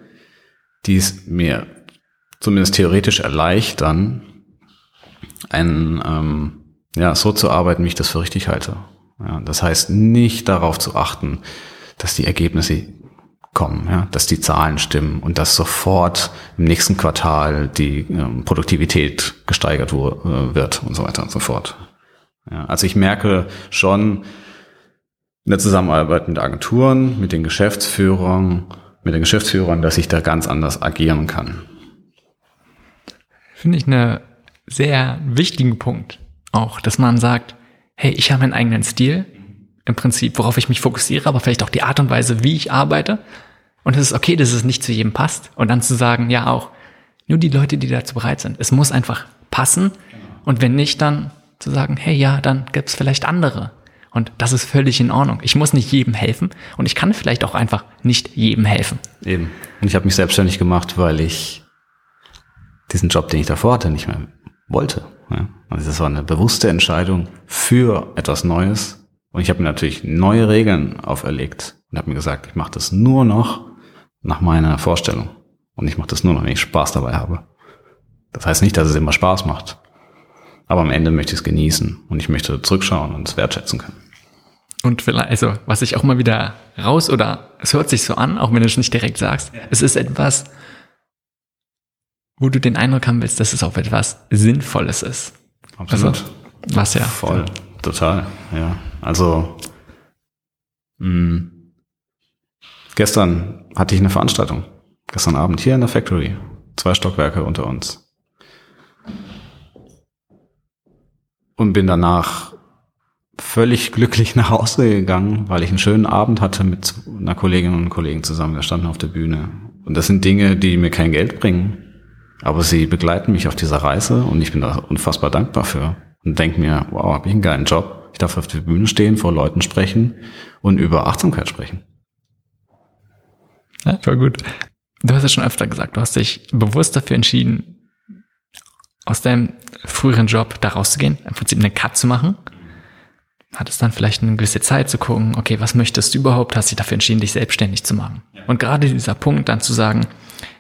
die es mir zumindest theoretisch erleichtern, ein, ähm, ja, so zu arbeiten, wie ich das für richtig halte. Ja, das heißt, nicht darauf zu achten, dass die Ergebnisse kommen, ja, dass die Zahlen stimmen und dass sofort im nächsten Quartal die ähm, Produktivität gesteigert äh, wird und so weiter und so fort. Ja, also ich merke schon in der Zusammenarbeit mit Agenturen, mit den Geschäftsführern, mit den Geschäftsführern, dass ich da ganz anders agieren kann. Finde ich einen sehr wichtigen Punkt auch, dass man sagt, hey, ich habe meinen eigenen Stil, im Prinzip, worauf ich mich fokussiere, aber vielleicht auch die Art und Weise, wie ich arbeite. Und es ist okay, dass es nicht zu jedem passt. Und dann zu sagen, ja auch, nur die Leute, die dazu bereit sind. Es muss einfach passen. Und wenn nicht, dann zu sagen, hey, ja, dann gibt es vielleicht andere. Und das ist völlig in Ordnung. Ich muss nicht jedem helfen und ich kann vielleicht auch einfach nicht jedem helfen. Eben. Und ich habe mich selbstständig gemacht, weil ich diesen Job, den ich davor hatte, nicht mehr wollte. Also das war eine bewusste Entscheidung für etwas Neues. Und ich habe mir natürlich neue Regeln auferlegt und habe mir gesagt, ich mache das nur noch nach meiner Vorstellung. Und ich mache das nur noch, wenn ich Spaß dabei habe. Das heißt nicht, dass es immer Spaß macht. Aber am Ende möchte ich es genießen und ich möchte zurückschauen und es wertschätzen können. Und vielleicht, also, was ich auch mal wieder raus oder es hört sich so an, auch wenn du es nicht direkt sagst, ja. es ist etwas, wo du den Eindruck haben willst, dass es auch etwas Sinnvolles ist. Absolut. Also, was ja. Voll, total, ja. Also, mh, mm, gestern hatte ich eine Veranstaltung. Gestern Abend hier in der Factory. Zwei Stockwerke unter uns. Und bin danach völlig glücklich nach Hause gegangen, weil ich einen schönen Abend hatte mit einer Kollegin und Kollegen zusammen. Wir standen auf der Bühne. Und das sind Dinge, die mir kein Geld bringen. Aber sie begleiten mich auf dieser Reise und ich bin da unfassbar dankbar für. Und denke mir, wow, habe ich einen geilen Job. Ich darf auf der Bühne stehen, vor Leuten sprechen und über Achtsamkeit sprechen. Ja, voll gut. Du hast es schon öfter gesagt, du hast dich bewusst dafür entschieden, aus deinem früheren Job da rauszugehen, im Prinzip eine Cut zu machen. Hattest dann vielleicht eine gewisse Zeit zu gucken, okay, was möchtest du überhaupt? Hast dich dafür entschieden, dich selbstständig zu machen. Und gerade dieser Punkt dann zu sagen,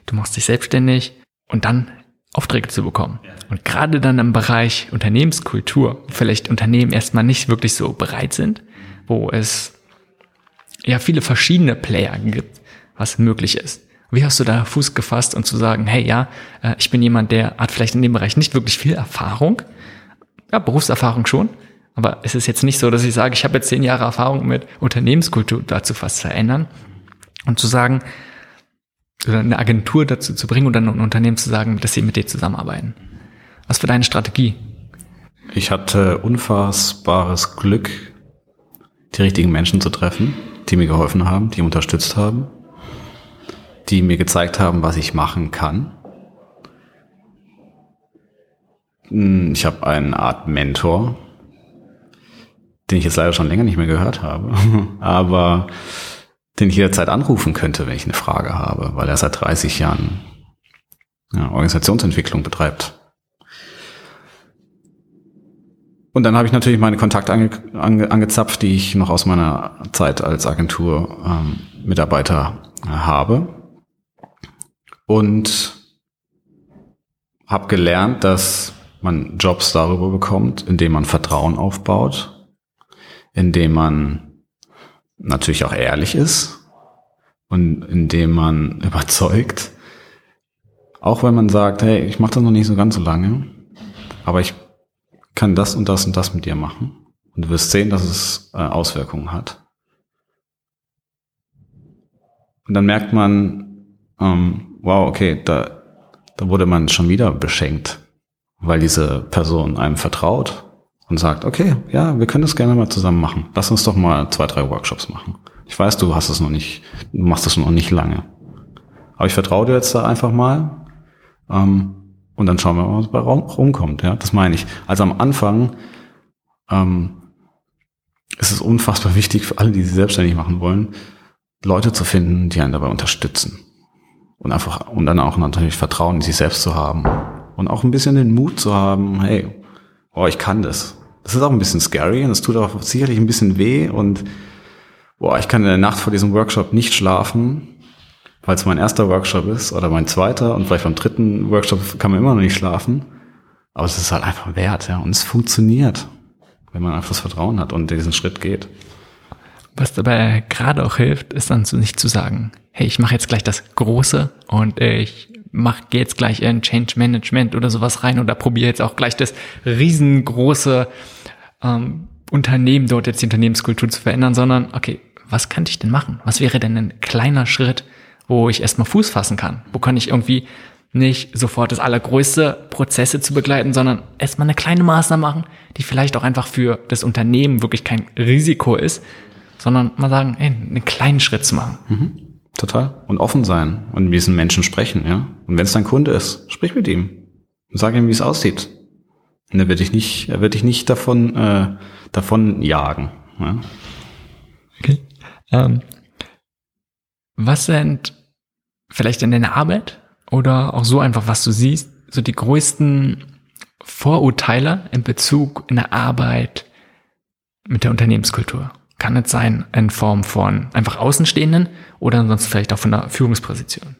du machst dich selbstständig und dann Aufträge zu bekommen. Und gerade dann im Bereich Unternehmenskultur, wo vielleicht Unternehmen erstmal nicht wirklich so bereit sind, wo es ja viele verschiedene Player gibt, was möglich ist. Wie hast du da Fuß gefasst und zu sagen, hey ja, äh, ich bin jemand, der hat vielleicht in dem Bereich nicht wirklich viel Erfahrung, ja, Berufserfahrung schon, aber es ist jetzt nicht so, dass ich sage, ich habe jetzt zehn Jahre Erfahrung mit Unternehmenskultur dazu fast verändern und zu sagen, oder eine Agentur dazu zu bringen oder ein Unternehmen zu sagen, dass sie mit dir zusammenarbeiten. Was für deine Strategie? Ich hatte unfassbares Glück, die richtigen Menschen zu treffen, die mir geholfen haben, die unterstützt haben, die mir gezeigt haben, was ich machen kann. Hm, ich habe eine Art Mentor, den ich jetzt leider schon länger nicht mehr gehört habe, aber den ich jederzeit anrufen könnte, wenn ich eine Frage habe, weil er seit 30 Jahren ja, Organisationsentwicklung betreibt. Und dann habe ich natürlich meine Kontakte ange, ange, angezapft, die ich noch aus meiner Zeit als Agentur ähm, äh, habe. Und habe gelernt, dass man Jobs darüber bekommt, indem man Vertrauen aufbaut, indem man natürlich auch ehrlich ist und indem man überzeugt, auch wenn man sagt, hey, ich mache das noch nicht so ganz so lange, aber ich kann das und das und das mit dir machen und du wirst sehen, dass es äh, Auswirkungen hat. Und dann merkt man, ähm, wow, okay, da, da wurde man schon wieder beschenkt, weil diese Person einem vertraut und sagt, okay, ja, wir können das gerne mal zusammen machen. Lass uns doch mal zwei, drei Workshops machen. Ich weiß, du hast es noch nicht, du machst es noch nicht lange. Aber ich vertraue dir jetzt da einfach mal. Ähm, und dann schauen wir mal, was bei rumkommt. Ja, das meine ich. Also am Anfang ähm, ist es unfassbar wichtig für alle, die sich selbstständig machen wollen, Leute zu finden, die einen dabei unterstützen. Und einfach, und dann auch natürlich Vertrauen in sich selbst zu haben. Und auch ein bisschen den Mut zu haben, hey, oh, ich kann das. Das ist auch ein bisschen scary und es tut auch sicherlich ein bisschen weh und boah, ich kann in der Nacht vor diesem Workshop nicht schlafen, weil es mein erster Workshop ist oder mein zweiter und vielleicht beim dritten Workshop kann man immer noch nicht schlafen. Aber es ist halt einfach wert, ja. Und es funktioniert, wenn man einfach das Vertrauen hat und diesen Schritt geht. Was dabei gerade auch hilft, ist dann nicht zu sagen, hey, ich mache jetzt gleich das Große und ich mach, jetzt gleich in Change Management oder sowas rein oder probiere jetzt auch gleich das riesengroße ähm, Unternehmen dort jetzt die Unternehmenskultur zu verändern, sondern okay, was könnte ich denn machen? Was wäre denn ein kleiner Schritt, wo ich erstmal Fuß fassen kann? Wo kann ich irgendwie nicht sofort das allergrößte Prozesse zu begleiten, sondern erstmal eine kleine Maßnahme machen, die vielleicht auch einfach für das Unternehmen wirklich kein Risiko ist, sondern mal sagen, ey, einen kleinen Schritt zu machen. Mhm. Total. Und offen sein und mit diesen Menschen sprechen, ja. Und wenn es dein Kunde ist, sprich mit ihm und sag ihm, wie es aussieht. Und er wird dich nicht, er wird dich nicht davon, äh, davon jagen. Ja? Okay. Ähm, was sind vielleicht in deiner Arbeit oder auch so einfach, was du siehst, so die größten Vorurteile in Bezug in der Arbeit mit der Unternehmenskultur? Kann es sein in Form von einfach Außenstehenden oder sonst vielleicht auch von der Führungsposition.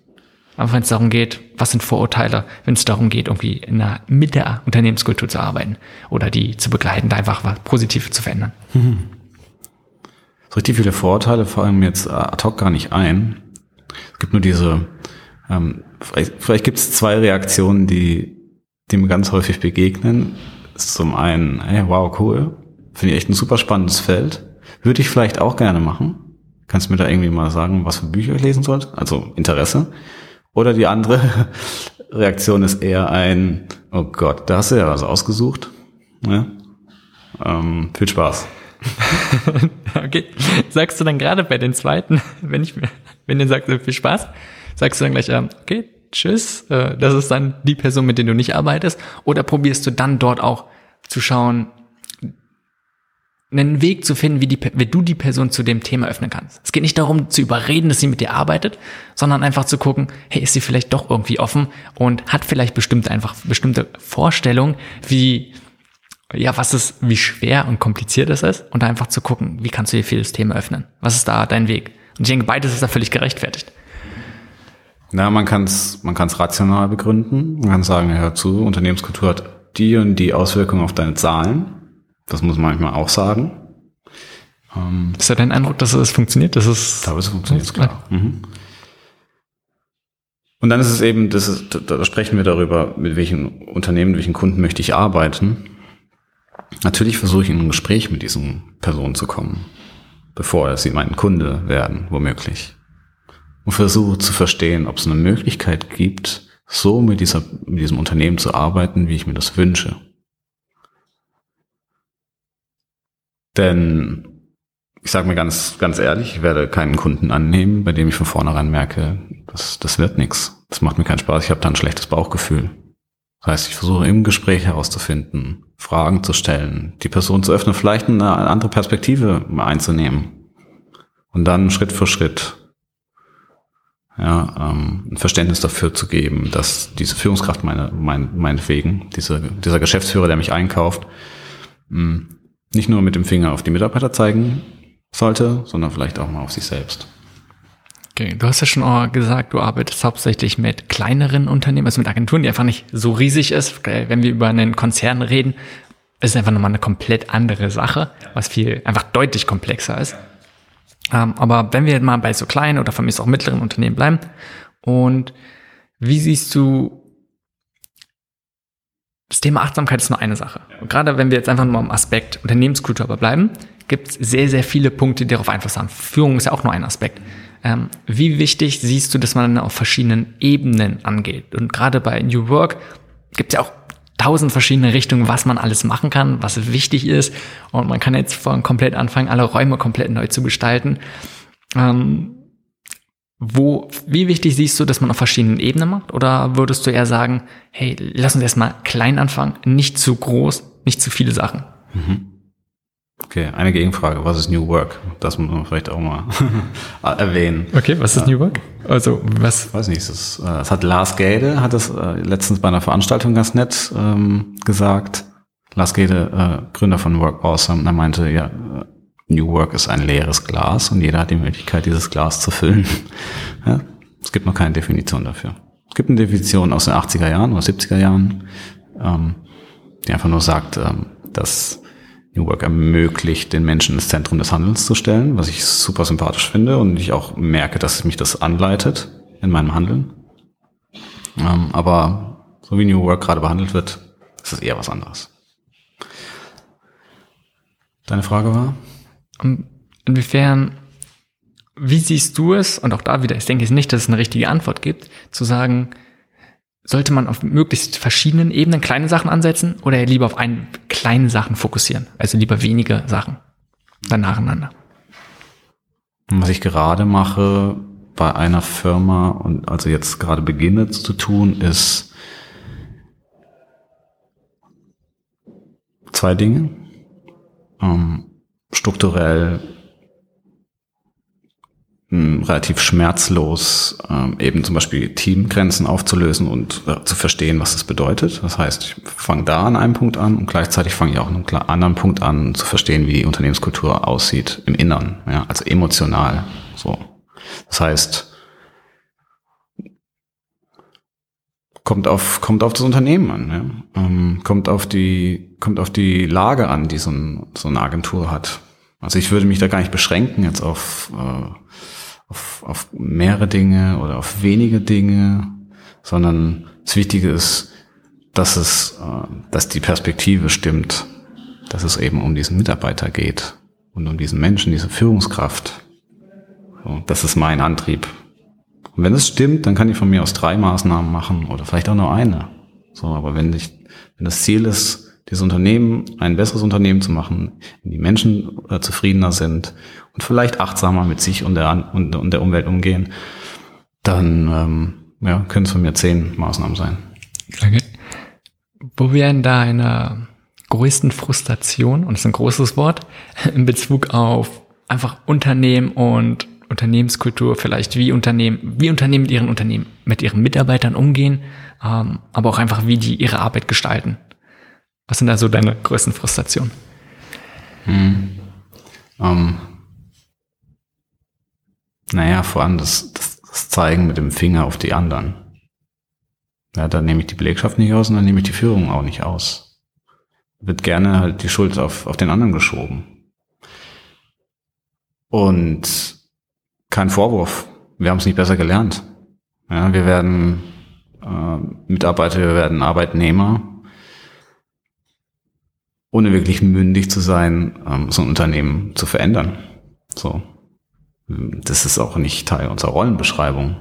Aber wenn es darum geht, was sind Vorurteile, wenn es darum geht, irgendwie in der, mit der Unternehmenskultur zu arbeiten oder die zu begleiten, da einfach was Positives zu verändern. Mhm. So richtig viele Vorurteile fallen mir jetzt ad hoc gar nicht ein. Es gibt nur diese, ähm, vielleicht, vielleicht gibt es zwei Reaktionen, die, die mir ganz häufig begegnen. Zum einen, hey, wow, cool, finde ich echt ein super spannendes Feld. Würde ich vielleicht auch gerne machen. Kannst du mir da irgendwie mal sagen, was für Bücher ich lesen sollte? Also Interesse. Oder die andere Reaktion ist eher ein, oh Gott, da hast du ja was ausgesucht. Ja? Ähm, viel Spaß. okay. Sagst du dann gerade bei den zweiten, wenn ich wenn du sagst, viel Spaß, sagst du dann gleich, ähm, okay, tschüss, äh, das ist dann die Person, mit der du nicht arbeitest, oder probierst du dann dort auch zu schauen, einen Weg zu finden, wie, die, wie du die Person zu dem Thema öffnen kannst. Es geht nicht darum zu überreden, dass sie mit dir arbeitet, sondern einfach zu gucken, hey, ist sie vielleicht doch irgendwie offen und hat vielleicht bestimmte einfach bestimmte Vorstellungen, wie ja, was ist, wie schwer und kompliziert es ist und einfach zu gucken, wie kannst du dir das Thema öffnen? Was ist da dein Weg? Und ich denke, beides ist da völlig gerechtfertigt. Na, man kann es man kann's rational begründen. Man kann sagen, hör zu, Unternehmenskultur hat die und die Auswirkungen auf deine Zahlen. Das muss man manchmal auch sagen. Ähm, ist ja dein Eindruck, dass es funktioniert? Dass es teilweise funktioniert es, klar. Mhm. Und dann ist es eben, das ist, da sprechen wir darüber, mit welchen Unternehmen, mit welchen Kunden möchte ich arbeiten. Natürlich versuche ich in ein Gespräch mit diesen Personen zu kommen, bevor sie mein Kunde werden, womöglich. Und versuche zu verstehen, ob es eine Möglichkeit gibt, so mit, dieser, mit diesem Unternehmen zu arbeiten, wie ich mir das wünsche. Denn ich sage mir ganz, ganz ehrlich, ich werde keinen Kunden annehmen, bei dem ich von vornherein merke, das, das wird nichts. Das macht mir keinen Spaß, ich habe da ein schlechtes Bauchgefühl. Das heißt, ich versuche im Gespräch herauszufinden, Fragen zu stellen, die Person zu öffnen, vielleicht eine andere Perspektive einzunehmen. Und dann Schritt für Schritt ja, ähm, ein Verständnis dafür zu geben, dass diese Führungskraft meine, mein, meinetwegen, diese, dieser Geschäftsführer, der mich einkauft, mh, nicht nur mit dem Finger auf die Mitarbeiter zeigen sollte, sondern vielleicht auch mal auf sich selbst. Okay, du hast ja schon gesagt, du arbeitest hauptsächlich mit kleineren Unternehmen, also mit Agenturen, die einfach nicht so riesig ist. Wenn wir über einen Konzern reden, ist es einfach nochmal eine komplett andere Sache, was viel einfach deutlich komplexer ist. Ähm, aber wenn wir mal bei so kleinen oder von mir auch mittleren Unternehmen bleiben und wie siehst du das Thema Achtsamkeit ist nur eine Sache. Und gerade wenn wir jetzt einfach nur am Aspekt Unternehmenskultur aber bleiben, gibt es sehr, sehr viele Punkte, die darauf Einfluss haben. Führung ist ja auch nur ein Aspekt. Ähm, wie wichtig siehst du, dass man auf verschiedenen Ebenen angeht? Und gerade bei New Work gibt es ja auch tausend verschiedene Richtungen, was man alles machen kann, was wichtig ist. Und man kann jetzt von komplett anfangen, alle Räume komplett neu zu gestalten. Ähm, wo, wie wichtig siehst du, dass man auf verschiedenen Ebenen macht? Oder würdest du eher sagen, hey, lass uns erstmal klein anfangen, nicht zu groß, nicht zu viele Sachen? Mhm. Okay, eine Gegenfrage. Was ist New Work? Das muss man vielleicht auch mal erwähnen. Okay, was ist New Work? Also, was? Weiß nicht, das, das äh, hat Lars Gade, hat das äh, letztens bei einer Veranstaltung ganz nett ähm, gesagt. Lars Gade, äh, Gründer von Work Awesome, er meinte, ja, New Work ist ein leeres Glas und jeder hat die Möglichkeit, dieses Glas zu füllen. ja, es gibt noch keine Definition dafür. Es gibt eine Definition aus den 80er Jahren oder 70er Jahren, ähm, die einfach nur sagt, ähm, dass New Work ermöglicht, den Menschen ins Zentrum des Handelns zu stellen, was ich super sympathisch finde und ich auch merke, dass mich das anleitet in meinem Handeln. Ähm, aber so wie New Work gerade behandelt wird, ist es eher was anderes. Deine Frage war? Inwiefern, wie siehst du es, und auch da wieder, ich denke nicht, dass es eine richtige Antwort gibt, zu sagen, sollte man auf möglichst verschiedenen Ebenen kleine Sachen ansetzen oder lieber auf einen kleinen Sachen fokussieren? Also lieber wenige Sachen, dann nacheinander. Was ich gerade mache bei einer Firma und also jetzt gerade beginne zu tun, ist zwei Dinge. Ähm, strukturell mh, relativ schmerzlos ähm, eben zum Beispiel Teamgrenzen aufzulösen und äh, zu verstehen, was das bedeutet. Das heißt, ich fange da an einem Punkt an und gleichzeitig fange ich auch an einem anderen Punkt an, zu verstehen, wie die Unternehmenskultur aussieht im Innern, ja, also emotional. So. Das heißt, kommt auf kommt auf das Unternehmen an, ja? ähm, kommt auf die kommt auf die Lage an, die so, ein, so eine Agentur hat. Also ich würde mich da gar nicht beschränken jetzt auf, äh, auf, auf mehrere Dinge oder auf wenige Dinge, sondern das Wichtige ist, dass es, äh, dass die Perspektive stimmt, dass es eben um diesen Mitarbeiter geht und um diesen Menschen, diese Führungskraft. So, das ist mein Antrieb. Und wenn es stimmt, dann kann ich von mir aus drei Maßnahmen machen oder vielleicht auch nur eine. So, aber wenn ich, wenn das Ziel ist, dieses Unternehmen ein besseres Unternehmen zu machen, in die Menschen äh, zufriedener sind und vielleicht achtsamer mit sich und der, und, und der Umwelt umgehen, dann ähm, ja, können es von mir zehn Maßnahmen sein. Okay. Wo wären deine größten Frustration, und das ist ein großes Wort, in Bezug auf einfach Unternehmen und Unternehmenskultur, vielleicht wie Unternehmen, wie Unternehmen mit ihren Unternehmen, mit ihren Mitarbeitern umgehen, ähm, aber auch einfach wie die ihre Arbeit gestalten. Was sind da so deine größten Frustrationen? Hm. Um, naja, vor allem das, das, das Zeigen mit dem Finger auf die anderen. Ja, dann nehme ich die Belegschaft nicht aus und dann nehme ich die Führung auch nicht aus. Wird gerne halt die Schuld auf, auf den anderen geschoben. Und kein Vorwurf. Wir haben es nicht besser gelernt. Ja, wir werden äh, Mitarbeiter, wir werden Arbeitnehmer, ohne wirklich mündig zu sein, ähm, so ein Unternehmen zu verändern. So. Das ist auch nicht Teil unserer Rollenbeschreibung.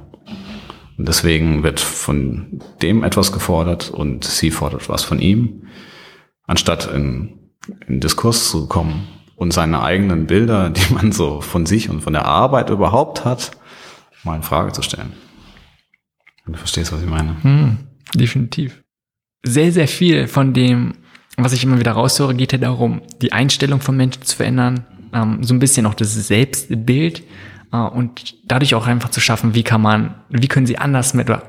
Und deswegen wird von dem etwas gefordert und sie fordert was von ihm, anstatt in, in Diskurs zu kommen und seine eigenen Bilder, die man so von sich und von der Arbeit überhaupt hat, mal in Frage zu stellen. Du verstehst, was ich meine. Hm, definitiv. Sehr, sehr viel von dem, was ich immer wieder raushöre, geht ja darum, die Einstellung von Menschen zu verändern, ähm, so ein bisschen auch das Selbstbild äh, und dadurch auch einfach zu schaffen, wie kann man, wie können sie anders mit oder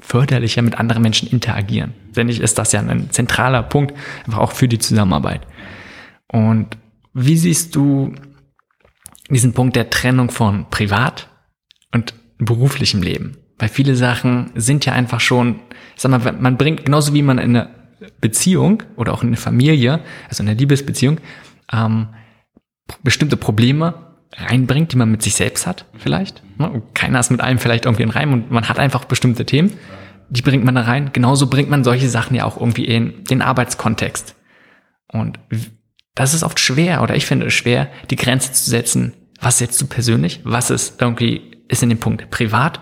förderlicher mit anderen Menschen interagieren. Denn ich ist das ja ein zentraler Punkt, einfach auch für die Zusammenarbeit. Und wie siehst du diesen Punkt der Trennung von privat und beruflichem Leben? Weil viele Sachen sind ja einfach schon, sag mal, man bringt, genauso wie man in eine Beziehung oder auch in eine Familie, also in eine Liebesbeziehung, ähm, bestimmte Probleme reinbringt, die man mit sich selbst hat, vielleicht. Ne? Keiner ist mit einem vielleicht irgendwie in Reim und man hat einfach bestimmte Themen, die bringt man da rein. Genauso bringt man solche Sachen ja auch irgendwie in den Arbeitskontext. Und das ist oft schwer oder ich finde es schwer, die Grenze zu setzen, was setzt du persönlich, was ist irgendwie, ist in dem Punkt privat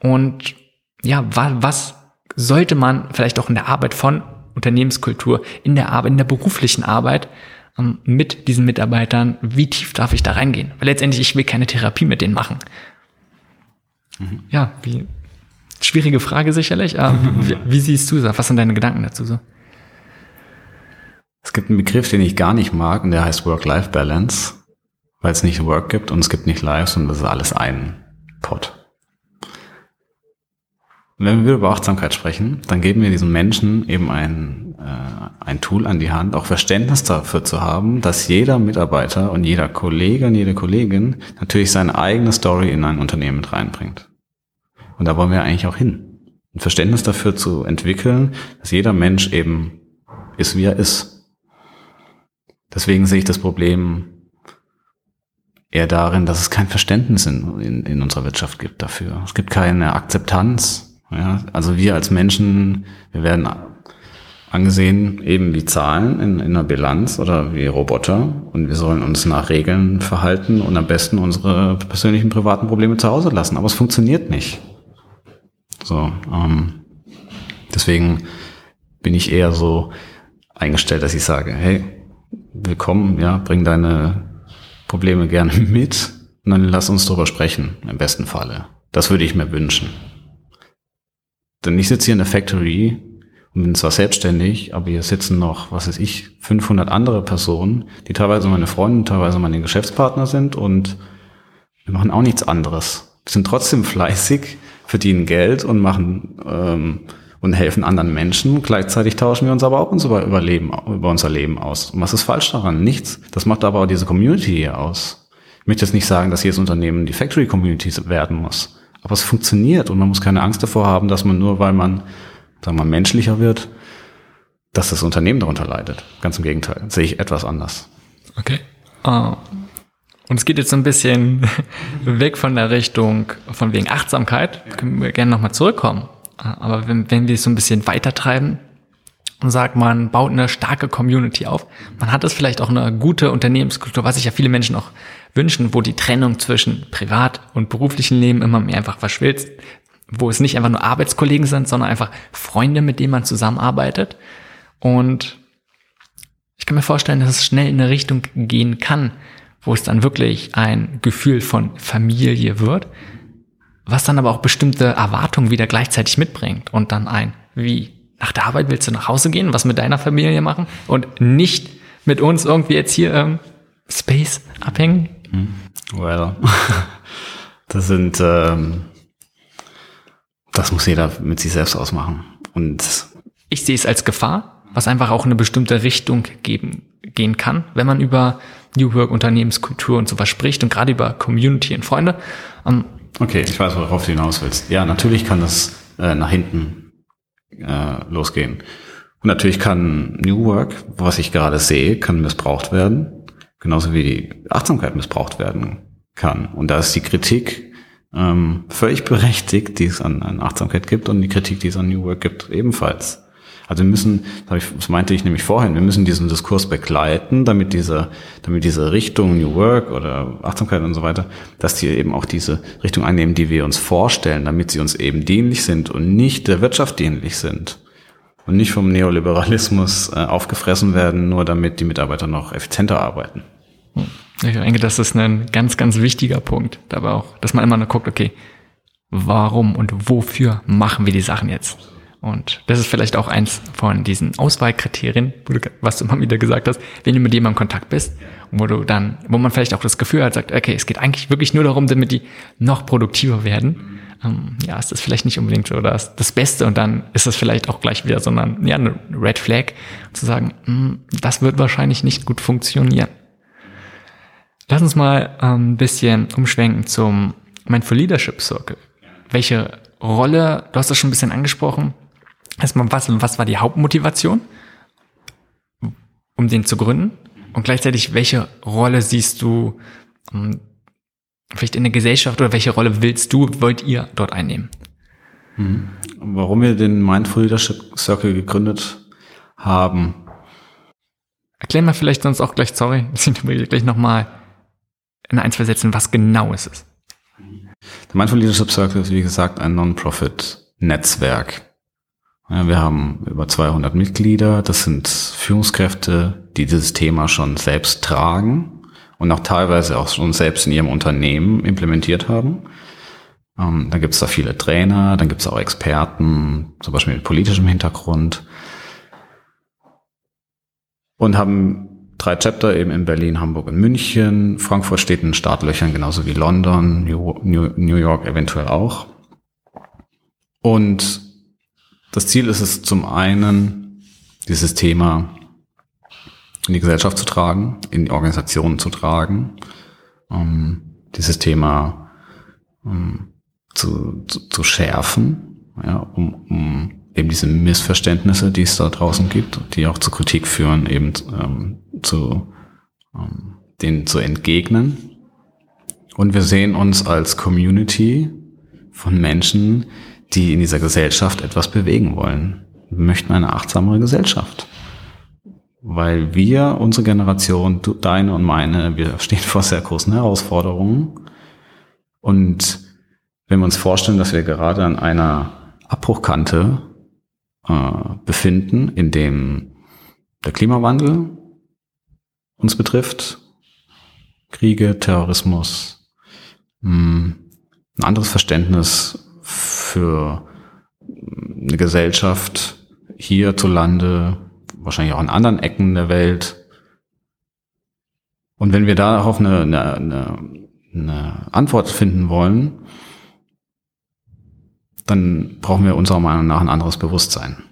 und ja, was, was sollte man vielleicht auch in der Arbeit von Unternehmenskultur, in der Arbeit, in der beruflichen Arbeit ähm, mit diesen Mitarbeitern, wie tief darf ich da reingehen? Weil letztendlich, ich will keine Therapie mit denen machen. Mhm. Ja, wie, schwierige Frage sicherlich, aber wie, wie siehst du das? Was sind deine Gedanken dazu so? Es gibt einen Begriff, den ich gar nicht mag, und der heißt Work-Life-Balance, weil es nicht Work gibt und es gibt nicht Life, sondern das ist alles ein Pot. Wenn wir über Achtsamkeit sprechen, dann geben wir diesen Menschen eben ein, äh, ein Tool an die Hand, auch Verständnis dafür zu haben, dass jeder Mitarbeiter und jeder Kollege und jede Kollegin natürlich seine eigene Story in ein Unternehmen mit reinbringt. Und da wollen wir eigentlich auch hin. Ein Verständnis dafür zu entwickeln, dass jeder Mensch eben ist, wie er ist Deswegen sehe ich das Problem eher darin, dass es kein Verständnis in, in, in unserer Wirtschaft gibt dafür. Es gibt keine Akzeptanz. Ja? Also wir als Menschen, wir werden angesehen eben wie Zahlen in, in einer Bilanz oder wie Roboter und wir sollen uns nach Regeln verhalten und am besten unsere persönlichen privaten Probleme zu Hause lassen. Aber es funktioniert nicht. So, ähm, deswegen bin ich eher so eingestellt, dass ich sage, hey, willkommen, ja, bring deine Probleme gerne mit und dann lass uns drüber sprechen, im besten Falle. Das würde ich mir wünschen. Denn ich sitze hier in der Factory und bin zwar selbstständig, aber hier sitzen noch, was weiß ich, 500 andere Personen, die teilweise meine Freunde, teilweise meine Geschäftspartner sind und wir machen auch nichts anderes. Wir sind trotzdem fleißig, verdienen Geld und machen ähm, und helfen anderen Menschen. Gleichzeitig tauschen wir uns aber auch unser Überleben, über unser Leben aus. Und was ist falsch daran? Nichts. Das macht aber auch diese Community hier aus. Ich möchte jetzt nicht sagen, dass jedes Unternehmen die Factory Community werden muss. Aber es funktioniert und man muss keine Angst davor haben, dass man nur, weil man, sagen wir mal, menschlicher wird, dass das Unternehmen darunter leidet. Ganz im Gegenteil. Das sehe ich etwas anders. Okay. Uh, und es geht jetzt so ein bisschen weg von der Richtung von wegen Achtsamkeit. Können wir gerne nochmal zurückkommen. Aber wenn, wenn wir es so ein bisschen weiter treiben und sagt, man baut eine starke Community auf, man hat es vielleicht auch eine gute Unternehmenskultur, was sich ja viele Menschen auch wünschen, wo die Trennung zwischen privat und beruflichen Leben immer mehr einfach verschwilzt, wo es nicht einfach nur Arbeitskollegen sind, sondern einfach Freunde, mit denen man zusammenarbeitet. Und ich kann mir vorstellen, dass es schnell in eine Richtung gehen kann, wo es dann wirklich ein Gefühl von Familie wird, was dann aber auch bestimmte Erwartungen wieder gleichzeitig mitbringt und dann ein, wie, nach der Arbeit willst du nach Hause gehen, was mit deiner Familie machen und nicht mit uns irgendwie jetzt hier ähm, Space abhängen? Hm. Well, das sind, ähm, das muss jeder mit sich selbst ausmachen. Und ich sehe es als Gefahr, was einfach auch eine bestimmte Richtung geben, gehen kann, wenn man über New Work, Unternehmenskultur und sowas spricht und gerade über Community und Freunde. Ähm, okay, ich weiß, worauf du hinaus willst. Ja, natürlich kann das äh, nach hinten äh, losgehen. Und natürlich kann New Work, was ich gerade sehe, kann missbraucht werden. Genauso wie die Achtsamkeit missbraucht werden kann. Und da ist die Kritik ähm, völlig berechtigt, die es an, an Achtsamkeit gibt und die Kritik, die es an New Work gibt, ebenfalls. Also wir müssen, das meinte ich nämlich vorhin, wir müssen diesen Diskurs begleiten, damit diese, damit diese Richtung New Work oder Achtsamkeit und so weiter, dass die eben auch diese Richtung einnehmen, die wir uns vorstellen, damit sie uns eben dienlich sind und nicht der Wirtschaft dienlich sind und nicht vom Neoliberalismus äh, aufgefressen werden, nur damit die Mitarbeiter noch effizienter arbeiten. Ich denke, das ist ein ganz, ganz wichtiger Punkt. Dabei auch, dass man immer nur guckt, okay, warum und wofür machen wir die Sachen jetzt? Und das ist vielleicht auch eins von diesen Auswahlkriterien, was du immer wieder gesagt hast, wenn du mit jemandem in Kontakt bist, wo du dann, wo man vielleicht auch das Gefühl hat, sagt, okay, es geht eigentlich wirklich nur darum, damit die noch produktiver werden. Ähm, ja, ist das vielleicht nicht unbedingt so das, das Beste und dann ist das vielleicht auch gleich wieder, sondern ja, eine Red Flag, zu sagen, mh, hm, das wird wahrscheinlich nicht gut funktionieren. Lass uns mal ähm, ein bisschen umschwenken zum Mindful Leadership Circle. Welche Rolle, du hast das schon ein bisschen angesprochen, erstmal, was, was war die Hauptmotivation, um den zu gründen? Und gleichzeitig, welche Rolle siehst du um, ähm, vielleicht in der Gesellschaft oder welche Rolle willst du, wollt ihr dort einnehmen? Mhm. Warum wir den Mindful Leadership Circle gegründet haben. Erklär mal vielleicht sonst auch gleich, sorry, gleich nochmal in ein, zwei Sätzen, was genau ist es? Der Mindful Leadership Circle ist, wie gesagt, ein Non-Profit-Netzwerk. Ja, wir haben über 200 Mitglieder. Das sind Führungskräfte, die dieses Thema schon selbst tragen und auch teilweise auch schon selbst in ihrem Unternehmen implementiert haben. Ähm, dann gibt es da viele Trainer, dann gibt es auch Experten, zum Beispiel mit politischem Hintergrund. Und haben drei Chapter eben in Berlin, Hamburg und München. Frankfurt steht in Startlöchern, genauso wie London, New, York eventuell auch. Und das Ziel ist es zum einen, dieses Thema in die Gesellschaft zu tragen, in die Organisationen zu tragen, um dieses Thema um, zu, zu, zu schärfen, ja, um, um eben diese Missverständnisse, die es da draußen gibt, die auch zur Kritik führen, eben ähm, zu ähm, denen zu entgegnen. Und wir sehen uns als Community von Menschen, die in dieser Gesellschaft etwas bewegen wollen. Wir möchten eine achtsamere Gesellschaft. Weil wir, unsere Generation, du, deine und meine, wir stehen vor sehr großen Herausforderungen. Und wenn wir uns vorstellen, dass wir gerade an einer Abbruchkante äh, befinden, in dem der Klimawandel uns betrifft, Kriege, Terrorismus, mh, hm, ein anderes Verständnis für eine Gesellschaft hierzulande, wahrscheinlich auch in anderen Ecken der Welt. Und wenn wir darauf eine, eine, eine, eine Antwort finden wollen, dann brauchen wir unserer Meinung nach ein anderes Bewusstsein.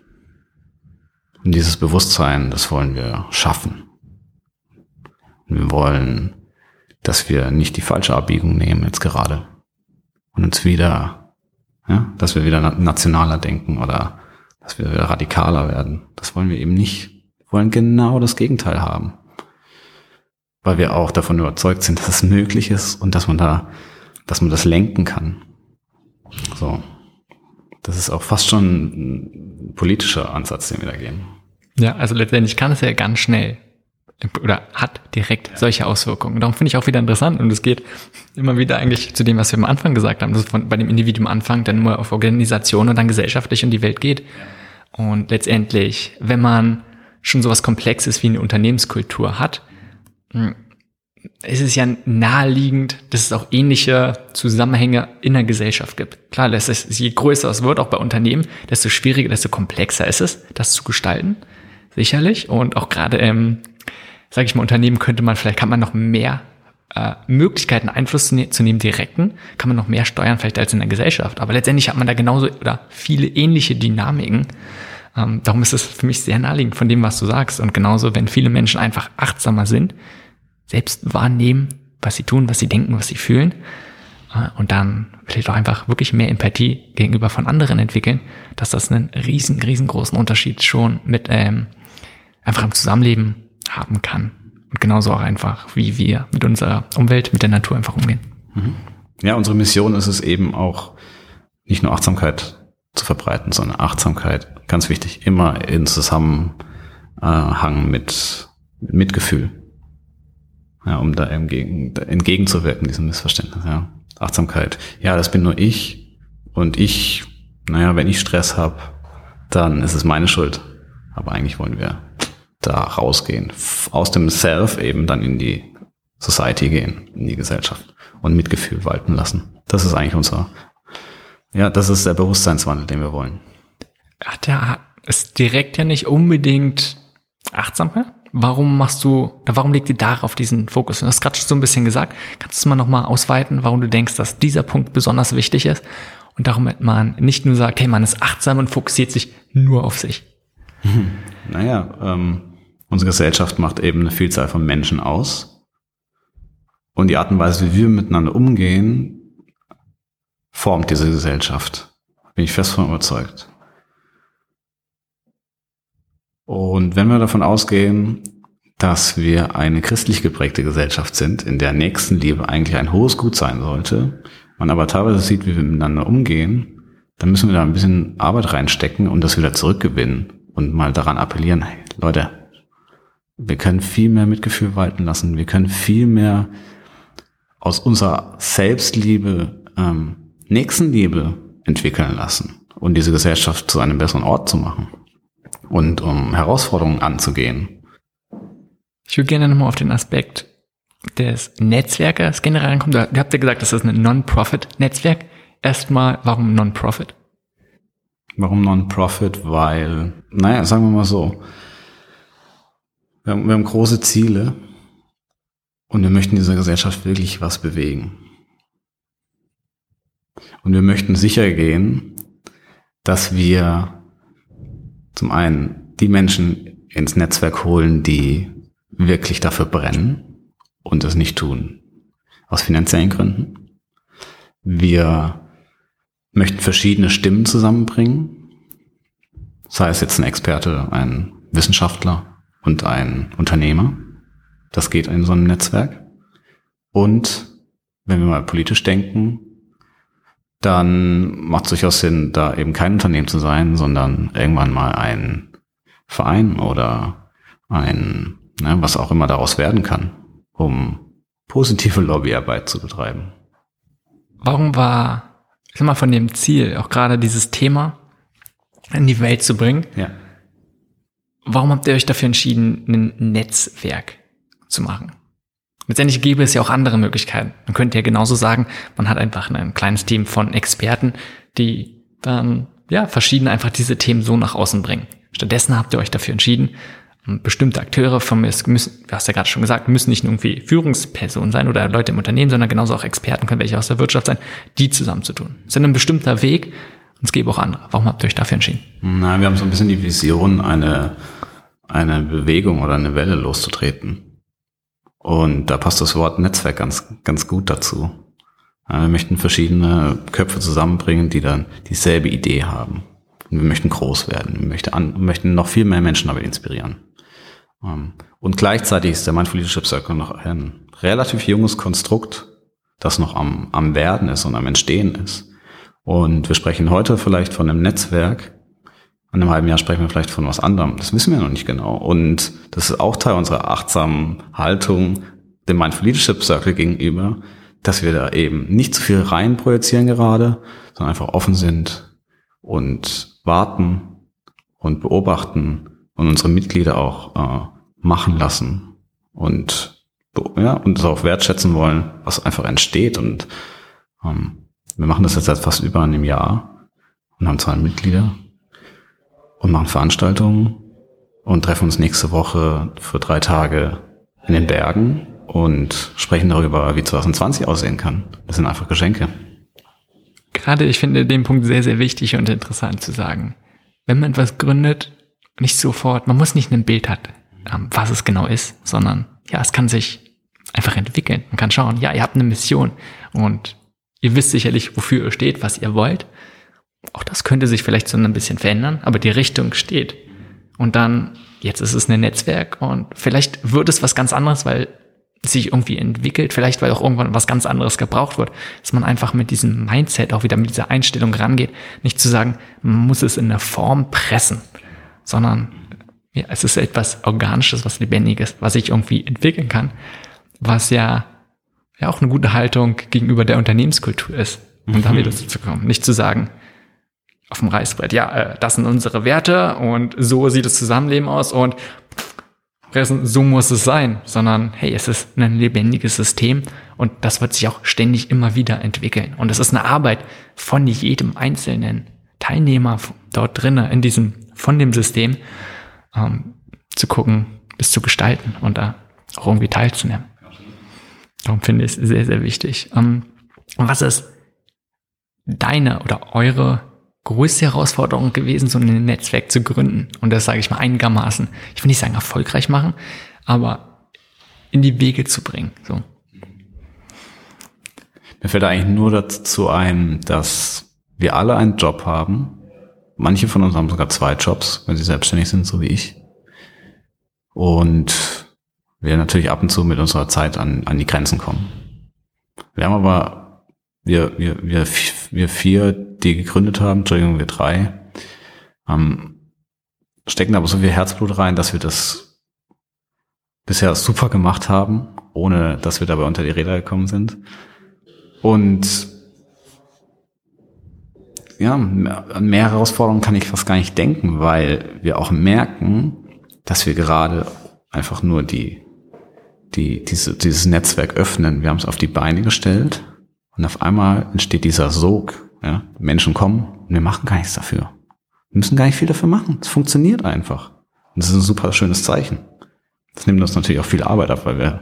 Und dieses Bewusstsein, das wollen wir schaffen. wir wollen, dass wir nicht die falsche Abbiegung nehmen jetzt gerade und uns wieder ja, dass wir wieder nationaler denken oder dass wir wieder radikaler werden. Das wollen wir eben nicht. Wir wollen genau das Gegenteil haben. Weil wir auch davon überzeugt sind, dass es möglich ist und dass man da, dass man das lenken kann. So. Das ist auch fast schon ein politischer Ansatz, den wir da gehen. Ja, also letztendlich kann es ja ganz schnell oder hat direkt solche Auswirkungen. Darum finde ich auch wieder interessant und es geht immer wieder eigentlich zu dem, was wir am Anfang gesagt haben, dass von, bei dem Individuum anfangen, dann nur auf Organisation und dann gesellschaftlich in die Welt geht. Und letztendlich, wenn man schon sowas Komplexes wie eine Unternehmenskultur hat, hm, ist es ja naheliegend, dass es auch ähnliche Zusammenhänge in der Gesellschaft gibt. Klar, das ist, je größer es wird, auch bei Unternehmen, desto schwieriger, desto komplexer ist es, das zu gestalten. Sicherlich. Und auch gerade im, sage ich mal, Unternehmen könnte man, vielleicht kann man noch mehr äh, Möglichkeiten, Einfluss zu, ne zu nehmen, direkten, kann man noch mehr steuern, vielleicht als in der Gesellschaft. Aber letztendlich hat man da genauso oder viele ähnliche Dynamiken. Ähm, darum ist es für mich sehr naheliegend von dem, was du sagst. Und genauso, wenn viele Menschen einfach achtsamer sind, selbst wahrnehmen, was sie tun, was sie denken, was sie fühlen, äh, und dann vielleicht auch einfach wirklich mehr Empathie gegenüber von anderen entwickeln, dass das einen riesen, riesengroßen Unterschied schon mit ähm, einfach im Zusammenleben haben kann. Und genauso auch einfach, wie wir mit unserer Umwelt, mit der Natur einfach umgehen. Mhm. Ja, unsere Mission ist es eben auch, nicht nur Achtsamkeit zu verbreiten, sondern Achtsamkeit, ganz wichtig, immer in Zusammenhang mit Mitgefühl. Ja, um da entgegen, entgegenzuwirken, diesem Missverständnis. Ja. Achtsamkeit. Ja, das bin nur ich. Und ich, naja, wenn ich Stress habe, dann ist es meine Schuld. Aber eigentlich wollen wir da rausgehen. Aus dem Self eben dann in die Society gehen, in die Gesellschaft und Mitgefühl walten lassen. Das ist eigentlich unser, ja, das ist der Bewusstseinswandel, den wir wollen. Hat der ist direkt ja nicht unbedingt Achtsamkeit? Warum machst du, warum legt ihr darauf diesen Fokus? Du hast gerade schon so ein bisschen gesagt. Kannst du es mal nochmal ausweiten, warum du denkst, dass dieser Punkt besonders wichtig ist? Und darum man nicht nur sagt, hey, man ist achtsam und fokussiert sich nur auf sich. Hm. Naja, ähm, unsere Gesellschaft macht eben eine Vielzahl von Menschen aus. Und die Art und Weise, wie wir miteinander umgehen, formt diese Gesellschaft. Bin ich fest von überzeugt. Und wenn wir davon ausgehen, dass wir eine christlich geprägte Gesellschaft sind, in der Nächstenliebe eigentlich ein hohes Gut sein sollte, man aber teilweise sieht, wie wir miteinander umgehen, dann müssen wir da ein bisschen Arbeit reinstecken und das wieder zurückgewinnen und mal daran appellieren, hey, Leute, wir können viel mehr Mitgefühl walten lassen, wir können viel mehr aus unserer Selbstliebe ähm, Nächstenliebe entwickeln lassen und diese Gesellschaft zu einem besseren Ort zu machen und um Herausforderungen anzugehen. Ich würde gerne nochmal auf den Aspekt des Netzwerkers generell ankommen. Du habt ja gesagt, das ist ein Non-Profit-Netzwerk. Erstmal, warum Non-Profit? Warum Non-Profit? Weil, naja, sagen wir mal so, wir haben, wir haben große Ziele und wir möchten dieser Gesellschaft wirklich was bewegen. Und wir möchten sicher gehen, dass wir zum einen die Menschen ins Netzwerk holen, die wirklich dafür brennen und es nicht tun. Aus finanziellen Gründen. Wir möchten verschiedene Stimmen zusammenbringen. Sei es jetzt ein Experte, ein Wissenschaftler und ein Unternehmer. Das geht in so einem Netzwerk. Und wenn wir mal politisch denken, dann macht es durchaus Sinn, da eben kein Unternehmen zu sein, sondern irgendwann mal ein Verein oder ein, ne, was auch immer daraus werden kann, um positive Lobbyarbeit zu betreiben. Warum war, ich sag mal, von dem Ziel, auch gerade dieses Thema in die Welt zu bringen? Ja. Warum habt ihr euch dafür entschieden, ein Netzwerk zu machen? Letztendlich gäbe es ja auch andere Möglichkeiten. Man könnte ja genauso sagen, man hat einfach ein kleines Team von Experten, die dann ja verschieden einfach diese Themen so nach außen bringen. Stattdessen habt ihr euch dafür entschieden, bestimmte Akteure von mir müssen, du hast ja gerade schon gesagt, müssen nicht nur irgendwie Führungspersonen sein oder Leute im Unternehmen, sondern genauso auch Experten können welche aus der Wirtschaft sein, die zusammenzutun. Das ist ein bestimmter Weg und es gäbe auch andere. Warum habt ihr euch dafür entschieden? Nein, wir haben so ein bisschen die Vision, eine, eine Bewegung oder eine Welle loszutreten. Und da passt das Wort Netzwerk ganz, ganz gut dazu. Wir möchten verschiedene Köpfe zusammenbringen, die dann dieselbe Idee haben. Und wir möchten groß werden. Wir möchten, an, möchten noch viel mehr Menschen damit inspirieren. Ähm, und gleichzeitig ist der Mindful Leadership Circle noch ein relativ junges Konstrukt, das noch am, am Werden ist und am Entstehen ist. Und wir sprechen heute vielleicht von einem Netzwerk, in einem halben Jahr sprechen wir vielleicht von was anderem. Das wissen wir noch nicht genau. Und das ist auch Teil unserer achtsamen Haltung dem Mindful Leadership Circle gegenüber, dass wir da eben nicht zu viel rein projizieren gerade, sondern einfach offen sind und warten und beobachten und unsere Mitglieder auch äh, machen lassen und ja und das auch wertschätzen wollen, was einfach entsteht und ähm, wir machen das jetzt seit fast über einem Jahr und haben zwei Mitglieder und machen Veranstaltungen und treffen uns nächste Woche für drei Tage in den Bergen und sprechen darüber, wie 2020 aussehen kann. Das sind einfach Geschenke. Gerade ich finde den Punkt sehr, sehr wichtig und interessant zu sagen. Wenn man etwas gründet, nicht sofort, man muss nicht ein Bild haben, ähm, was es genau ist, sondern ja, es kann sich einfach entwickeln. Man kann schauen, ja, ihr habt eine Mission und ihr wisst sicherlich, wofür ihr steht, was ihr wollt. Auch das könnte sich vielleicht so ein bisschen verändern, aber die Richtung steht. Und dann, jetzt ist es ein Netzwerk und vielleicht wird es was ganz anderes, weil sich irgendwie entwickelt, vielleicht weil auch irgendwann was ganz anderes gebraucht wird, dass man einfach mit diesem Mindset auch wieder mit dieser Einstellung rangeht, nicht zu sagen, man muss es in der Form pressen, sondern ja, es ist etwas Organisches, was Lebendiges, was sich irgendwie entwickeln kann, was ja, ja auch eine gute Haltung gegenüber der Unternehmenskultur ist, um mhm. da wieder zu kommen. Nicht zu sagen, auf dem Reißbrett, ja, äh, das sind unsere Werte und so sieht das Zusammenleben aus und so muss es sein, sondern hey, es ist ein lebendiges System und das wird sich auch ständig immer wieder entwickeln. Und es ist eine Arbeit von jedem einzelnen Teilnehmer dort drinnen in diesem, von dem System, ähm, zu gucken, es zu gestalten und da auch irgendwie teilzunehmen. Darum finde ich es sehr, sehr wichtig. Ähm, was ist deine oder eure größte Herausforderung gewesen, so ein Netzwerk zu gründen? Und das sage ich mal einigermaßen, ich will nicht sagen erfolgreich machen, aber in die Wege zu bringen. So. Mir fällt eigentlich nur dazu ein, dass wir alle einen Job haben. Manche von uns haben sogar zwei Jobs, wenn sie selbstständig sind, so wie ich. Und wir natürlich ab und zu mit unserer Zeit an, an die Grenzen kommen. Wir haben aber, wir, wir, wir, wir vier, die gegründet haben, Entschuldigung, wir drei, ähm, stecken aber so viel Herzblut rein, dass wir das bisher super gemacht haben, ohne dass wir dabei unter die Räder gekommen sind. Und ja, an mehr Herausforderungen kann ich fast gar nicht denken, weil wir auch merken, dass wir gerade einfach nur die, die, diese, dieses Netzwerk öffnen. Wir haben es auf die Beine gestellt und auf einmal entsteht dieser Sog. Ja? Menschen kommen und wir machen gar nichts dafür. Wir müssen gar nicht viel dafür machen. Es funktioniert einfach. Und das ist ein super schönes Zeichen. Das nimmt uns natürlich auch viel Arbeit ab, weil wir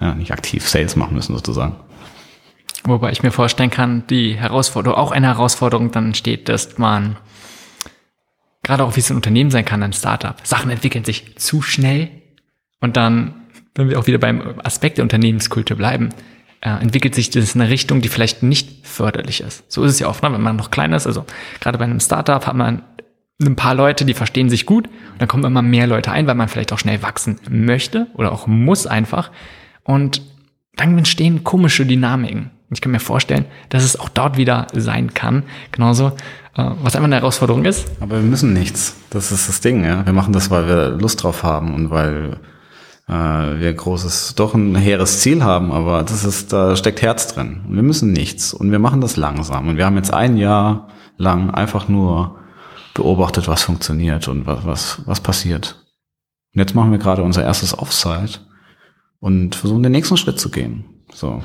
ja, nicht aktiv Sales machen müssen sozusagen. Wobei ich mir vorstellen kann, die Herausforderung, auch eine Herausforderung dann entsteht, dass man gerade auch wie es ein Unternehmen sein kann, ein Startup. Sachen entwickeln sich zu schnell und dann, wenn wir auch wieder beim Aspekt der Unternehmenskultur bleiben, entwickelt sich das in eine Richtung, die vielleicht nicht förderlich ist. So ist es ja oft, ne? wenn man noch klein ist. Also gerade bei einem Startup hat man ein paar Leute, die verstehen sich gut und dann kommen immer mehr Leute ein, weil man vielleicht auch schnell wachsen möchte oder auch muss einfach. Und dann entstehen komische Dynamiken. Ich kann mir vorstellen, dass es auch dort wieder sein kann. Genauso, äh, was einfach eine Herausforderung ist. Aber wir müssen nichts. Das ist das Ding, ja. Wir machen das, weil wir Lust drauf haben und weil äh, wir großes, doch ein hehres Ziel haben, aber das ist, da steckt Herz drin. Und wir müssen nichts. Und wir machen das langsam. Und wir haben jetzt ein Jahr lang einfach nur beobachtet, was funktioniert und was, was, was passiert. Und jetzt machen wir gerade unser erstes Offsite und versuchen den nächsten Schritt zu gehen. So.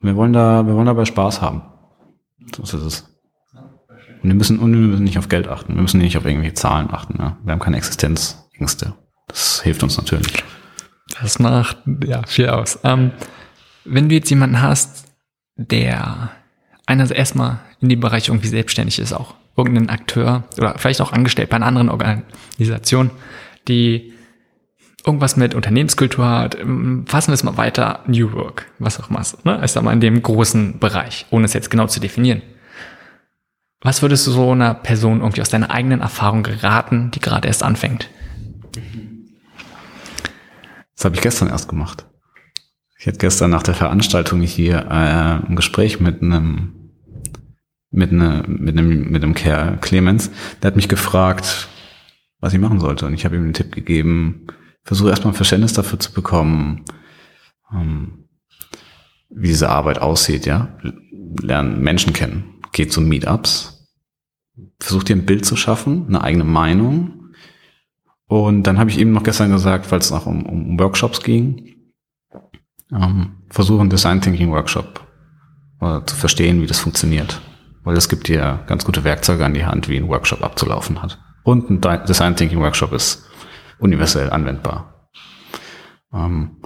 Wir wollen da, wir wollen dabei Spaß haben. So ist es. Und wir müssen, und wir müssen nicht auf Geld achten. Wir müssen nicht auf irgendwelche Zahlen achten. Ja. Wir haben keine Existenzängste. Das hilft uns natürlich. Das macht, ja, viel aus. Ähm, wenn du jetzt jemanden hast, der einer erstmal in dem Bereich irgendwie selbstständig ist, auch irgendein Akteur oder vielleicht auch angestellt bei einer anderen Organisation, die irgendwas mit Unternehmenskultur hat, ähm, fassen wir es mal weiter, New Work, was auch immer, ne? Sag mal in dem großen Bereich, ohne es jetzt genau zu definieren. Was würdest du so einer Person irgendwie aus deiner eigenen Erfahrung geraten, die gerade erst anfängt? Das habe ich gestern erst gemacht. Ich hatte gestern nach der Veranstaltung hier äh, ein Gespräch mit einem mit, ne, mit einem mit einem Kerl, Clemens, der hat mich gefragt, was ich machen sollte. Und ich habe ihm den Tipp gegeben, versuche erstmal ein Verständnis dafür zu bekommen, ähm, wie diese Arbeit aussieht, ja. Lernen Menschen kennen, geht zu Meetups, versucht dir ein Bild zu schaffen, eine eigene Meinung. Und dann habe ich ihm noch gestern gesagt, weil es auch um, um Workshops ging, ähm, versuche einen Design Thinking Workshop äh, zu verstehen, wie das funktioniert. Weil es gibt dir ganz gute Werkzeuge an die Hand, wie ein Workshop abzulaufen hat. Und ein Design Thinking Workshop ist universell anwendbar. Ähm,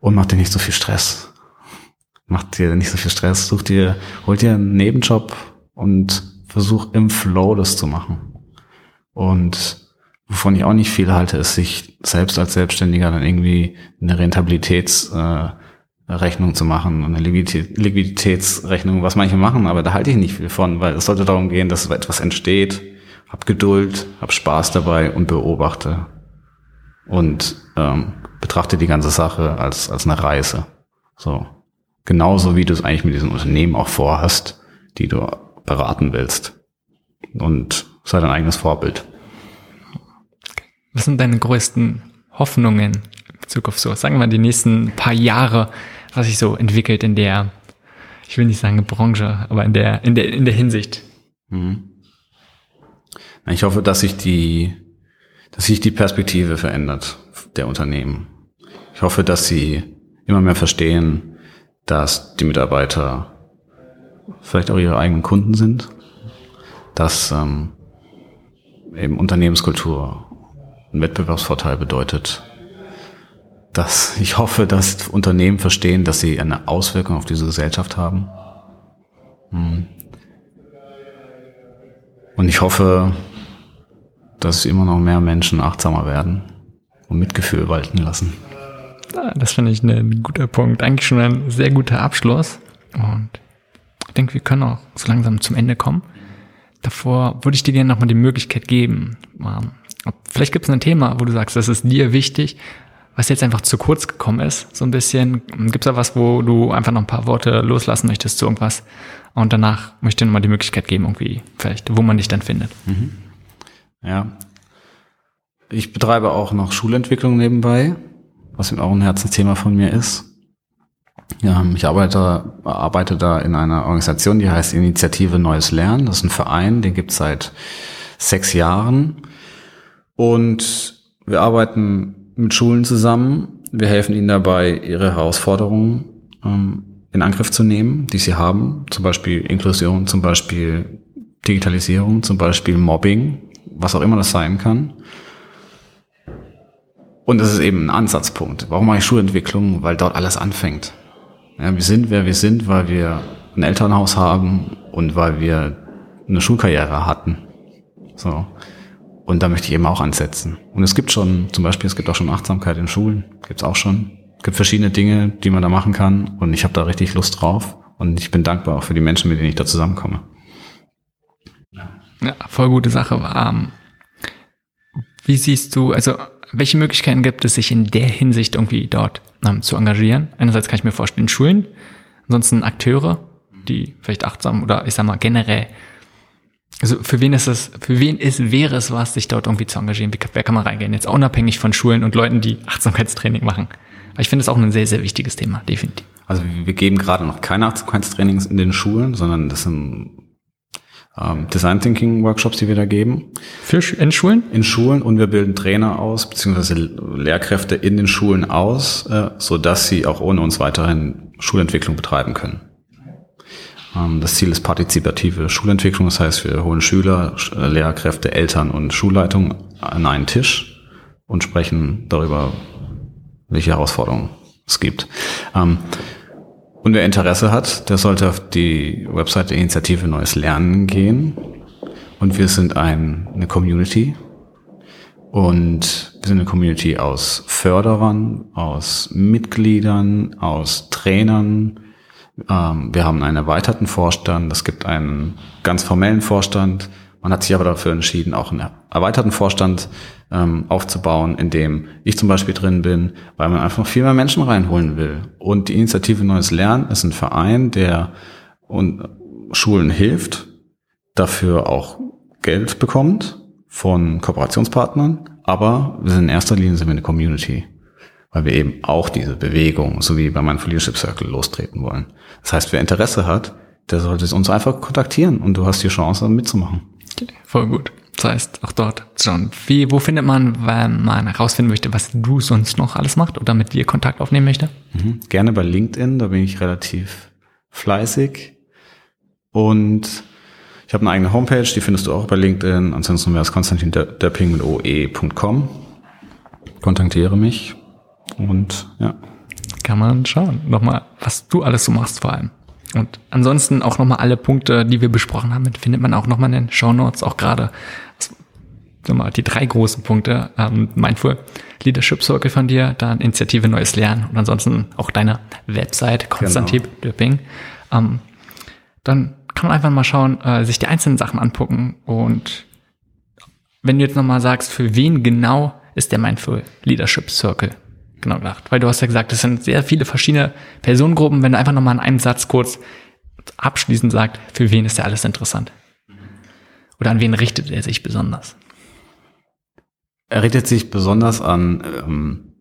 und macht dir nicht so viel Stress. Macht dir nicht so viel Stress. Such dir, hol dir einen Nebenjob und versuch im Flow das zu machen. Und wovon ich auch nicht viel halte, ist sich selbst als Selbstständiger dann irgendwie eine Rentabilitätsrechnung äh, zu machen und eine Liquiditätsrechnung, was manche machen, aber da halte ich nicht viel von, weil es sollte darum gehen, dass etwas entsteht, hab Geduld, hab Spaß dabei und beobachte und ähm, betrachte die ganze Sache als, als eine Reise. So. Genauso wie du es eigentlich mit diesen Unternehmen auch vorhast, die du beraten willst. Und sei dein eigenes Vorbild. Was sind deine größten Hoffnungen in Bezug auf so, sagen wir mal, die nächsten paar Jahre, was sich so entwickelt in der, ich will nicht sagen Branche, aber in der, in der, in der Hinsicht? Mhm. Ich hoffe, dass sich die, dass sich die Perspektive verändert der Unternehmen. Ich hoffe, dass sie immer mehr verstehen, dass die Mitarbeiter vielleicht auch ihre eigenen Kunden sind, dass ähm, eben Unternehmenskultur ein Wettbewerbsvorteil bedeutet. Dass ich hoffe, dass Unternehmen verstehen, dass sie eine Auswirkung auf diese Gesellschaft haben. Hm. Und ich hoffe, dass immer noch mehr Menschen achtsamer werden und Mitgefühl walten lassen. Das finde ich ein guter Punkt. Eigentlich schon ein sehr guter Abschluss. Und ich denke, wir können auch so langsam zum Ende kommen. Davor würde ich dir gerne nochmal die Möglichkeit geben. Vielleicht gibt es ein Thema, wo du sagst, das ist dir wichtig, was jetzt einfach zu kurz gekommen ist, so ein bisschen. Gibt es da was, wo du einfach noch ein paar Worte loslassen möchtest zu irgendwas? Und danach möchte ich dir nochmal die Möglichkeit geben, irgendwie, vielleicht, wo man dich dann findet. Mhm. Ja. Ich betreibe auch noch Schulentwicklung nebenbei, was auch ein Herzensthema von mir ist. Ja, ich arbeite, arbeite da in einer Organisation, die heißt Initiative Neues Lernen. Das ist ein Verein, den gibt es seit sechs Jahren. Und wir arbeiten mit Schulen zusammen. Wir helfen ihnen dabei, ihre Herausforderungen ähm, in Angriff zu nehmen, die sie haben. Zum Beispiel Inklusion, zum Beispiel Digitalisierung, zum Beispiel Mobbing, was auch immer das sein kann. Und das ist eben ein Ansatzpunkt. Warum mache ich Schulentwicklung? Weil dort alles anfängt. Ja, wir sind, wer wir sind, weil wir ein Elternhaus haben und weil wir eine Schulkarriere hatten. So. Und da möchte ich eben auch ansetzen. Und es gibt schon, zum Beispiel, es gibt auch schon Achtsamkeit in Schulen. Gibt's auch schon. Es gibt verschiedene Dinge, die man da machen kann. Und ich habe da richtig Lust drauf. Und ich bin dankbar auch für die Menschen, mit denen ich da zusammenkomme. Ja, voll gute Sache. Ähm, wie siehst du, also welche Möglichkeiten gibt es, sich in der Hinsicht irgendwie dort ähm, zu engagieren? Einerseits kann ich mir vorstellen, Schulen, ansonsten Akteure, die vielleicht achtsam oder ich sag mal generell, also für wen ist es, für wen ist, wäre es was, sich dort irgendwie zu engagieren? Wie, wer kann man reingehen? Jetzt unabhängig von Schulen und Leuten, die Achtsamkeitstraining machen. Aber ich finde es auch ein sehr, sehr wichtiges Thema, definitiv. Also wir geben gerade noch keine Achtsamkeitstrainings in den Schulen, sondern das sind ähm, Design Thinking Workshops, die wir da geben. Für in Schulen? In Schulen und wir bilden Trainer aus, beziehungsweise Lehrkräfte in den Schulen aus, äh, so dass sie auch ohne uns weiterhin Schulentwicklung betreiben können. Ähm, das Ziel ist partizipative Schulentwicklung, das heißt, wir holen Schüler, Lehrkräfte, Eltern und Schulleitung an einen Tisch und sprechen darüber, welche Herausforderungen es gibt. Ähm, und wer Interesse hat, der sollte auf die Website der Initiative Neues Lernen gehen. Und wir sind ein, eine Community. Und wir sind eine Community aus Förderern, aus Mitgliedern, aus Trainern. Ähm, wir haben einen erweiterten Vorstand. Es gibt einen ganz formellen Vorstand. Man hat sich aber dafür entschieden, auch einen erweiterten Vorstand ähm, aufzubauen, in dem ich zum Beispiel drin bin, weil man einfach viel mehr Menschen reinholen will. Und die Initiative Neues Lernen ist ein Verein, der und Schulen hilft, dafür auch Geld bekommt von Kooperationspartnern, aber wir sind in erster Linie sind wir eine Community, weil wir eben auch diese Bewegung, so wie bei meinem Leadership Circle, lostreten wollen. Das heißt, wer Interesse hat, der sollte uns einfach kontaktieren und du hast die Chance, mitzumachen. Okay, voll gut. Das heißt, auch dort schon. Wie, wo findet man, wenn man herausfinden möchte, was du sonst noch alles machst oder mit dir Kontakt aufnehmen möchte? Mhm. Gerne bei LinkedIn, da bin ich relativ fleißig. Und ich habe eine eigene Homepage, die findest du auch bei LinkedIn. Ansonsten wäre es mit oe.com. Kontaktiere mich und ja. Kann man schauen. Nochmal, was du alles so machst vor allem. Und ansonsten auch nochmal alle Punkte, die wir besprochen haben, findet man auch nochmal in den Show Notes, auch gerade mal, die drei großen Punkte, ähm, Mindful Leadership Circle von dir, dann Initiative Neues Lernen und ansonsten auch deine Website, Konstantin genau. Döpping. Ähm, dann kann man einfach mal schauen, äh, sich die einzelnen Sachen angucken und wenn du jetzt nochmal sagst, für wen genau ist der Mindful Leadership Circle genau gedacht? Weil du hast ja gesagt, es sind sehr viele verschiedene Personengruppen. Wenn du einfach nochmal in einem Satz kurz abschließend sagt, für wen ist der alles interessant? Oder an wen richtet er sich besonders? Er richtet sich besonders an ähm,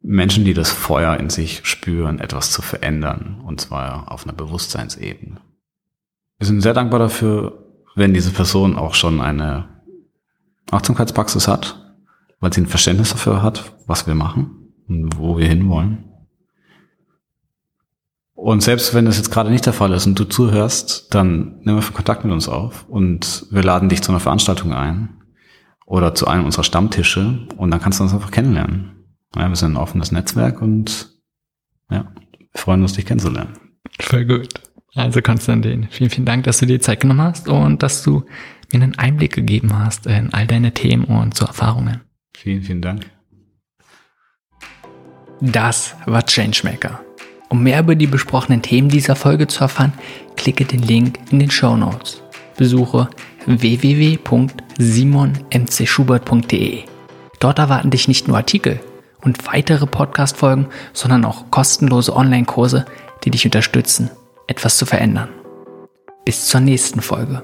Menschen, die das Feuer in sich spüren, etwas zu verändern, und zwar auf einer Bewusstseinsebene. Wir sind sehr dankbar dafür, wenn diese Person auch schon eine Achtsamkeitspraxis hat, weil sie ein Verständnis dafür hat, was wir machen und wo wir hinwollen. Und selbst wenn das jetzt gerade nicht der Fall ist und du zuhörst, dann nimm einfach Kontakt mit uns auf und wir laden dich zu einer Veranstaltung ein oder zu einem unserer Stammtische und dann kannst du uns einfach kennenlernen. Ja, wir sind ein offenes Netzwerk und ja, wir freuen uns, dich kennenzulernen. Voll gut. Also Konstantin, vielen, vielen Dank, dass du dir Zeit genommen hast und dass du mir einen Einblick gegeben hast in all deine Themen und zu Erfahrungen. Vielen, vielen Dank. Das war Changemaker. Um mehr über die besprochenen Themen dieser Folge zu erfahren, klicke den Link in den Show Notes. Besuche www.simonmcschubert.de. Dort erwarten dich nicht nur Artikel und weitere Podcast-Folgen, sondern auch kostenlose Online-Kurse, die dich unterstützen etwas zu verändern. Bis zur nächsten Folge.